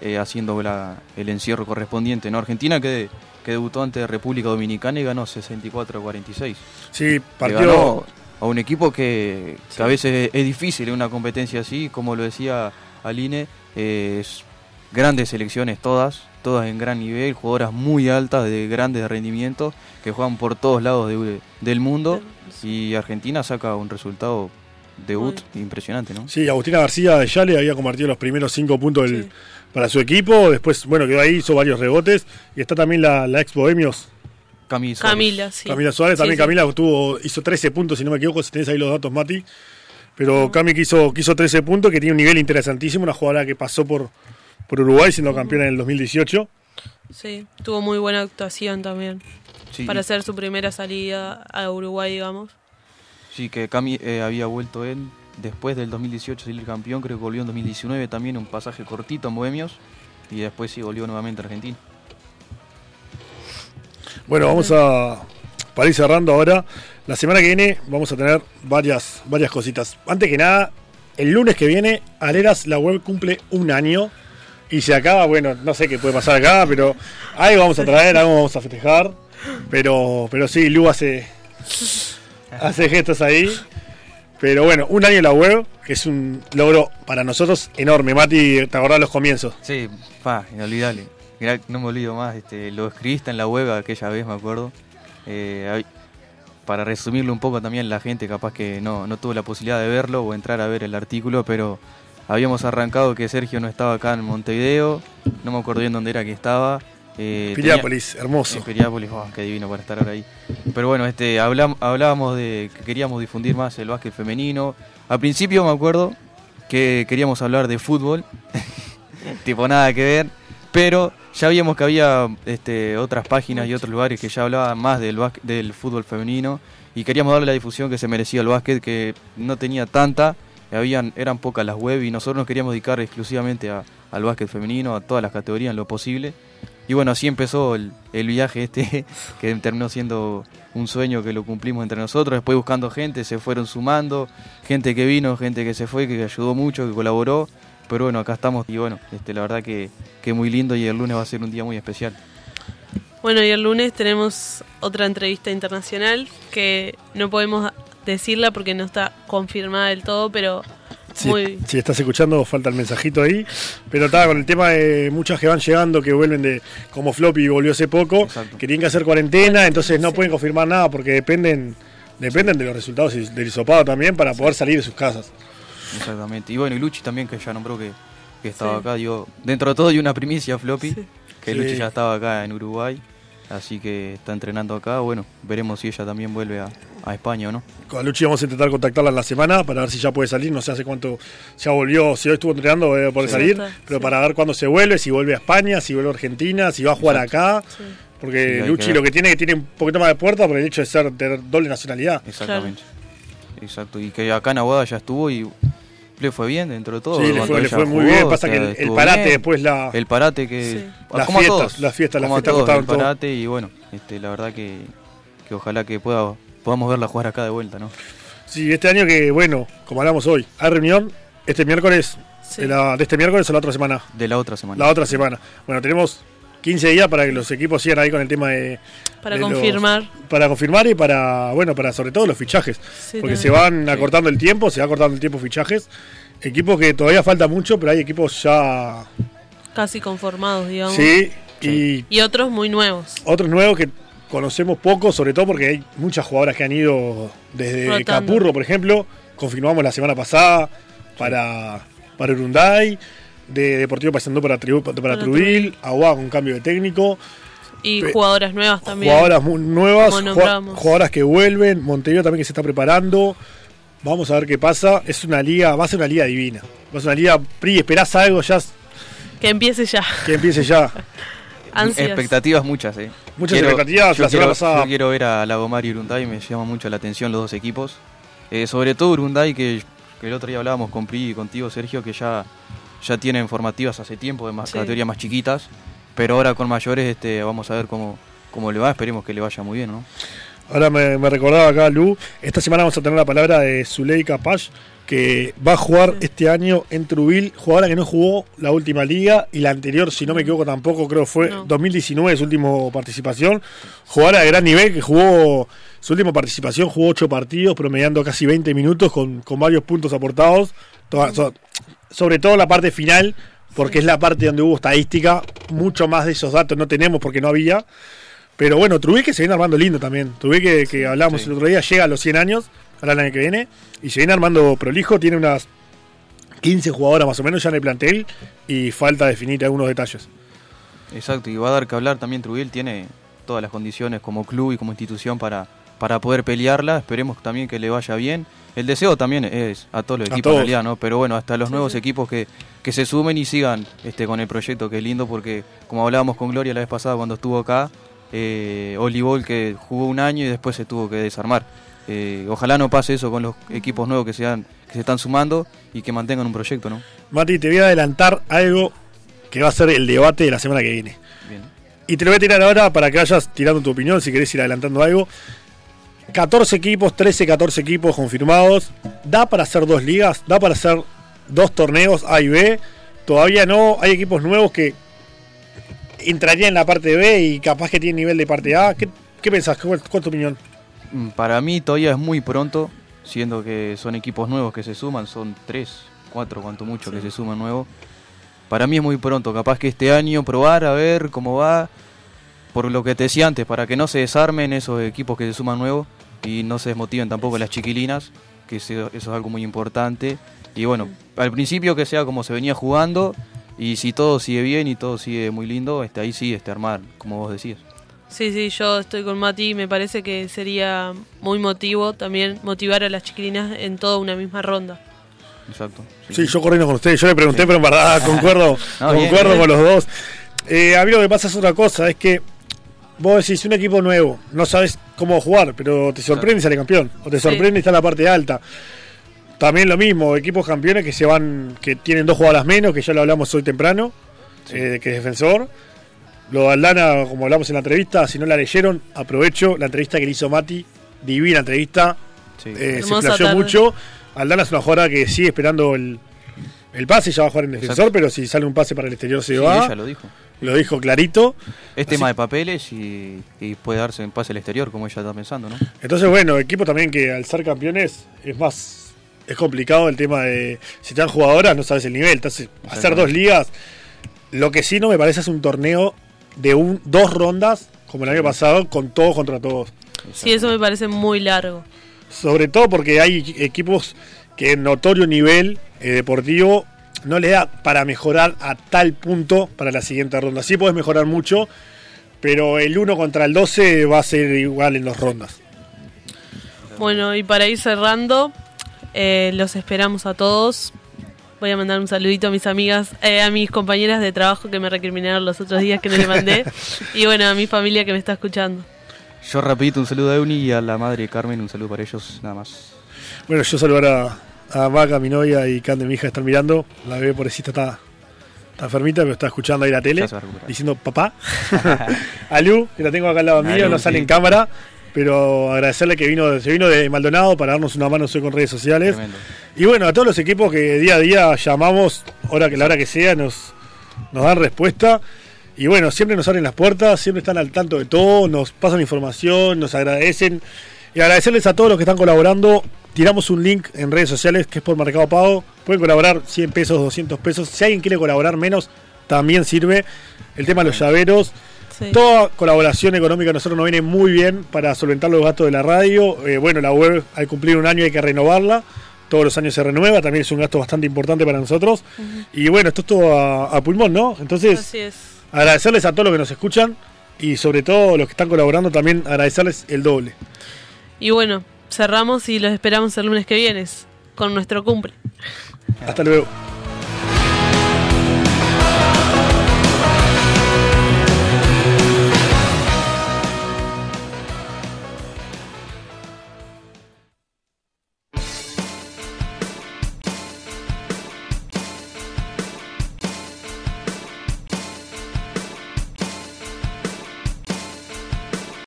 eh, haciendo el encierro correspondiente. ¿no? Argentina que que debutó ante República Dominicana y ganó 64-46. Sí, partió a un equipo que, a veces es difícil en una competencia así, como lo decía Aline, es grandes selecciones todas, todas en gran nivel, jugadoras muy altas de grandes rendimientos que juegan por todos lados del mundo y Argentina saca un resultado debut impresionante, ¿no? Sí, Agustina García de Yale había convertido los primeros cinco puntos del para su equipo. Después, bueno, quedó ahí, hizo varios rebotes. Y está también la, ex Bohemios. Camila Suárez. Camila, sí. Camila Suárez, también Camila tuvo, hizo 13 puntos, si no me equivoco, si tenés ahí los datos, Mati. Pero Cami quiso, quiso 13 puntos, que tiene un nivel interesantísimo, una jugadora que pasó por, por Uruguay siendo campeona en el 2018. Sí, tuvo muy buena actuación también. Para hacer su primera salida a Uruguay, digamos. Sí, que Cami eh, había vuelto en después del 2018 salir campeón, creo que volvió en 2019 también un pasaje cortito en Bohemios y después sí volvió nuevamente a Argentina. Bueno, vamos a para ir cerrando ahora. La semana que viene vamos a tener varias, varias cositas. Antes que nada, el lunes que viene, Aleras la web cumple un año y se acaba, bueno, no sé qué puede pasar acá, pero algo vamos a traer, algo vamos a festejar. Pero, pero sí, Lu hace, hace gestos ahí. Pero bueno, un año en la web, que es un logro para nosotros enorme. Mati, ¿te acordás los comienzos? Sí, pa, inolvidable. no me olvido más, este, lo escribiste en la web aquella vez, me acuerdo. Eh, para resumirlo un poco también, la gente capaz que no, no tuvo la posibilidad de verlo o entrar a ver el artículo, pero habíamos arrancado que Sergio no estaba acá en Montevideo, no me acuerdo bien dónde era que estaba, eh, Piriápolis, hermoso. Piriápolis, oh, qué divino para estar ahora ahí. Pero bueno, este, hablábamos de que queríamos difundir más el básquet femenino. Al principio me acuerdo que queríamos hablar de fútbol, tipo nada que ver, pero ya vimos que había este, otras páginas y otros lugares que ya hablaban más del, del fútbol femenino y queríamos darle la difusión que se merecía el básquet, que no tenía tanta, eran pocas las web y nosotros nos queríamos dedicar exclusivamente al básquet femenino, a todas las categorías en lo posible. Y bueno, así empezó el, viaje este, que terminó siendo un sueño que lo cumplimos entre nosotros. Después buscando gente, se fueron sumando, gente que vino, gente que se fue, que ayudó mucho, que colaboró. Pero bueno, acá estamos y bueno, este, la verdad que, que muy lindo y el lunes va a ser un día muy especial. Bueno, y el lunes tenemos otra entrevista internacional que no podemos decirla porque no está confirmada del todo, pero si, estás escuchando, falta el mensajito ahí. Pero estaba con el tema de muchas que van llegando, que vuelven de como Floppy volvió hace poco, que tienen que hacer cuarentena, entonces no pueden confirmar nada porque dependen dependen de los resultados del hisopado también para poder salir de sus casas. Exactamente. Y bueno, y Luchi también, que ya nombró que, estaba acá. Yo, dentro de todo, hay una primicia, Floppy, que Luchi ya estaba acá en Uruguay. Así que está entrenando acá. Bueno, veremos si ella también vuelve a, a España o no. Con Luchi vamos a intentar contactarla en la semana para ver si ya puede salir. No sé hace cuánto ya volvió, si hoy estuvo entrenando debe poder salir, pero para ver cuándo se vuelve, si vuelve a España, si vuelve a Argentina, si va a jugar acá. Porque Luchi lo que tiene es que tiene un poquito más de puerta por el hecho de ser de doble nacionalidad. Exactamente. Exacto. Y que acá en Aguada ya estuvo y le fue bien dentro de todo. Sí, le fue, muy bien. Pasa que el, parate después la. El parate que. Las fiestas, las fiestas, las fiestas El parate y bueno, este, la verdad que, que ojalá que pueda podamos verla jugar acá de vuelta, ¿no? Sí, este año que, bueno, como hablamos hoy, hay reunión este miércoles, de, la, de este miércoles o la otra semana. De la otra semana. La otra semana. Bueno, tenemos 15 días para que los equipos sigan ahí con el tema de para confirmar. para confirmar y para bueno para sobre todo los fichajes. Porque se van acortando el tiempo se va acortando el tiempo fichajes. Equipos que todavía falta mucho pero hay equipos ya casi conformados digamos. Sí, Y, y otros muy nuevos. otros nuevos que conocemos poco sobre todo porque hay muchas jugadoras que han ido desde Capurro por ejemplo. Confirmamos la semana pasada para para Urunday de Deportivo pasando para, para, Trubil, Agua con cambio de técnico. Y jugadoras nuevas también. Jugadoras nuevas, jugadoras que vuelven, Montevideo también que se está preparando. Vamos a ver qué pasa. Es una liga, va a ser una liga divina. Va a ser una liga, Pri, esperás algo ya. Que empiece ya. Que empiece ya. Expectativas muchas, eh. Muchas expectativas. Yo, la quiero, pasada. yo quiero ver a Lagomar y Urunday, me llama mucho la atención los dos equipos. Eh, sobre todo Urunday, que, que el otro día hablábamos con Pri y contigo, Sergio, que ya ya tienen formativas hace tiempo, de más categorías más chiquitas, pero ahora con mayores este, vamos a ver cómo, cómo le va, esperemos que le vaya muy bien, ¿no? Ahora me, recordaba acá Lu, esta semana vamos a tener la palabra de Zuleika Pash, que va a jugar este año en Trubil, jugadora que no jugó la última liga y la anterior, si no me equivoco tampoco, creo fue 2019 su última participación, jugadora de gran nivel que jugó su última participación, jugó 8 partidos, promediando casi 20 minutos con, con varios puntos aportados sobre todo la parte final, porque es la parte donde hubo estadística, mucho más de esos datos no tenemos porque no había. Pero bueno, Trubí que se viene armando lindo también. Trubí que, hablamos el otro día, llega a los 100 años, ahora el año que viene, y se viene armando prolijo, tiene unas 15 jugadoras más o menos ya en el plantel y falta definir algunos detalles. Exacto, y va a dar que hablar también Trubil, tiene todas las condiciones como club y como institución para, para poder pelearla, esperemos también que le vaya bien el deseo también es a todos los equipos en realidad, ¿no? Pero bueno, hasta los nuevos equipos que, que se sumen y sigan este, con el proyecto, que es lindo porque, como hablábamos con Gloria la vez pasada cuando estuvo acá, eh, Olivol que jugó un año y después se tuvo que desarmar. Eh, ojalá no pase eso con los equipos nuevos que se, que se están sumando y que mantengan un proyecto, ¿no? Mati, te voy a adelantar algo que va a ser el debate de la semana que viene. Bien. Y te lo voy a tirar ahora para que vayas tirando tu opinión, si querés ir adelantando algo. 14 equipos, 13, 14 equipos confirmados. ¿Da para hacer dos ligas? ¿Da para hacer dos torneos A y B? Todavía no. Hay equipos nuevos que entrarían en la parte B y capaz que tienen nivel de parte A. ¿Qué, pensás? ¿Cuál, es tu opinión? Mm, para mí todavía es muy pronto, siendo que son equipos nuevos que se suman, son 3, 4 cuanto mucho que se suman nuevos. Para mí es muy pronto, capaz que este año probar a ver cómo va, por lo que te decía antes, para que no se desarmen esos equipos que se suman nuevos y no se desmotiven tampoco las chiquilinas, que eso, es algo muy importante. Y bueno, al principio que sea como se venía jugando y si todo sigue bien y todo sigue muy lindo, este, ahí sí, este, armar, como vos decías. Sí, sí, yo estoy con Mati, me parece que sería muy motivo también motivar a las chiquilinas en toda una misma ronda. Exacto. Sí, yo corriendo con ustedes, yo le pregunté, pero en verdad concuerdo, concuerdo con los dos. Eh, a mí lo que pasa es otra cosa, es que vos decís un equipo nuevo, no sabes cómo jugar, pero te sorprende y sale campeón, o te sorprende y está en la parte alta. También lo mismo, equipos campeones que se van, que tienen dos jugadoras menos, que ya lo hablamos hoy temprano, eh, que es defensor. Lo de Aldana, como hablamos en la entrevista, si no la leyeron, aprovecho la entrevista que le hizo Mati, divina entrevista, eh, se explayó mucho. Aldana es una jugadora que sigue esperando el, el pase, ya va a jugar en defensor, pero si sale un pase para el exterior se va. Ella lo dijo lo dijo clarito. Es tema de papeles y, puede darse en pase al exterior, como ella está pensando, ¿no? Entonces, bueno, equipo también que al ser campeones es más. Es complicado el tema de. Si te dan jugadoras, no sabes el nivel. Entonces, hacer dos ligas. Lo que sí no me parece es un torneo de un, dos rondas, como el año pasado, con todos contra todos. Sí, eso me parece muy largo. Sobre todo porque hay equipos que en notorio nivel eh, deportivo no le da para mejorar a tal punto para la siguiente ronda. Sí puedes mejorar mucho, pero el 1 contra el 12 va a ser igual en las rondas. Bueno, y para ir cerrando, eh, los esperamos a todos. Voy a mandar un saludito a mis amigas, eh, a mis compañeras de trabajo que me recriminaron los otros días que no le mandé. y bueno, a mi familia que me está escuchando. Yo rapidito un saludo a Euni y a la madre Carmen, un saludo para ellos, nada más. Bueno, yo saludar a, a Maca, mi novia, y Cande, mi hija, están mirando. La bebé pobrecita está, está enfermita, pero está escuchando ahí la tele, diciendo papá. a Lu, que la tengo acá al lado mío, no sale en cámara, pero agradecerle que vino, se vino de Maldonado para darnos una mano con redes sociales. Y bueno, a todos los equipos que día a día llamamos, hora que la hora que sea, nos, nos dan respuesta. Y bueno, siempre nos abren las puertas, siempre están al tanto de todo, nos pasan información, nos agradecen. Y agradecerles a todos los que están colaborando. Tiramos un link en redes sociales que es por Mercado Pago. Pueden colaborar 100 pesos, 200 pesos. Si alguien quiere colaborar menos, también sirve. El tema de los llaveros. Toda colaboración económica a nosotros nos viene muy bien para solventar los gastos de la radio. Eh, bueno, la web al cumplir un año hay que renovarla. Todos los años se renueva, también es un gasto bastante importante para nosotros. Y bueno, esto es todo a, pulmón, ¿no? Entonces, agradecerles a todos los que nos escuchan y sobre todo los que están colaborando también agradecerles el doble. Y bueno, cerramos y los esperamos el lunes que viene con nuestro cumple. Hasta luego.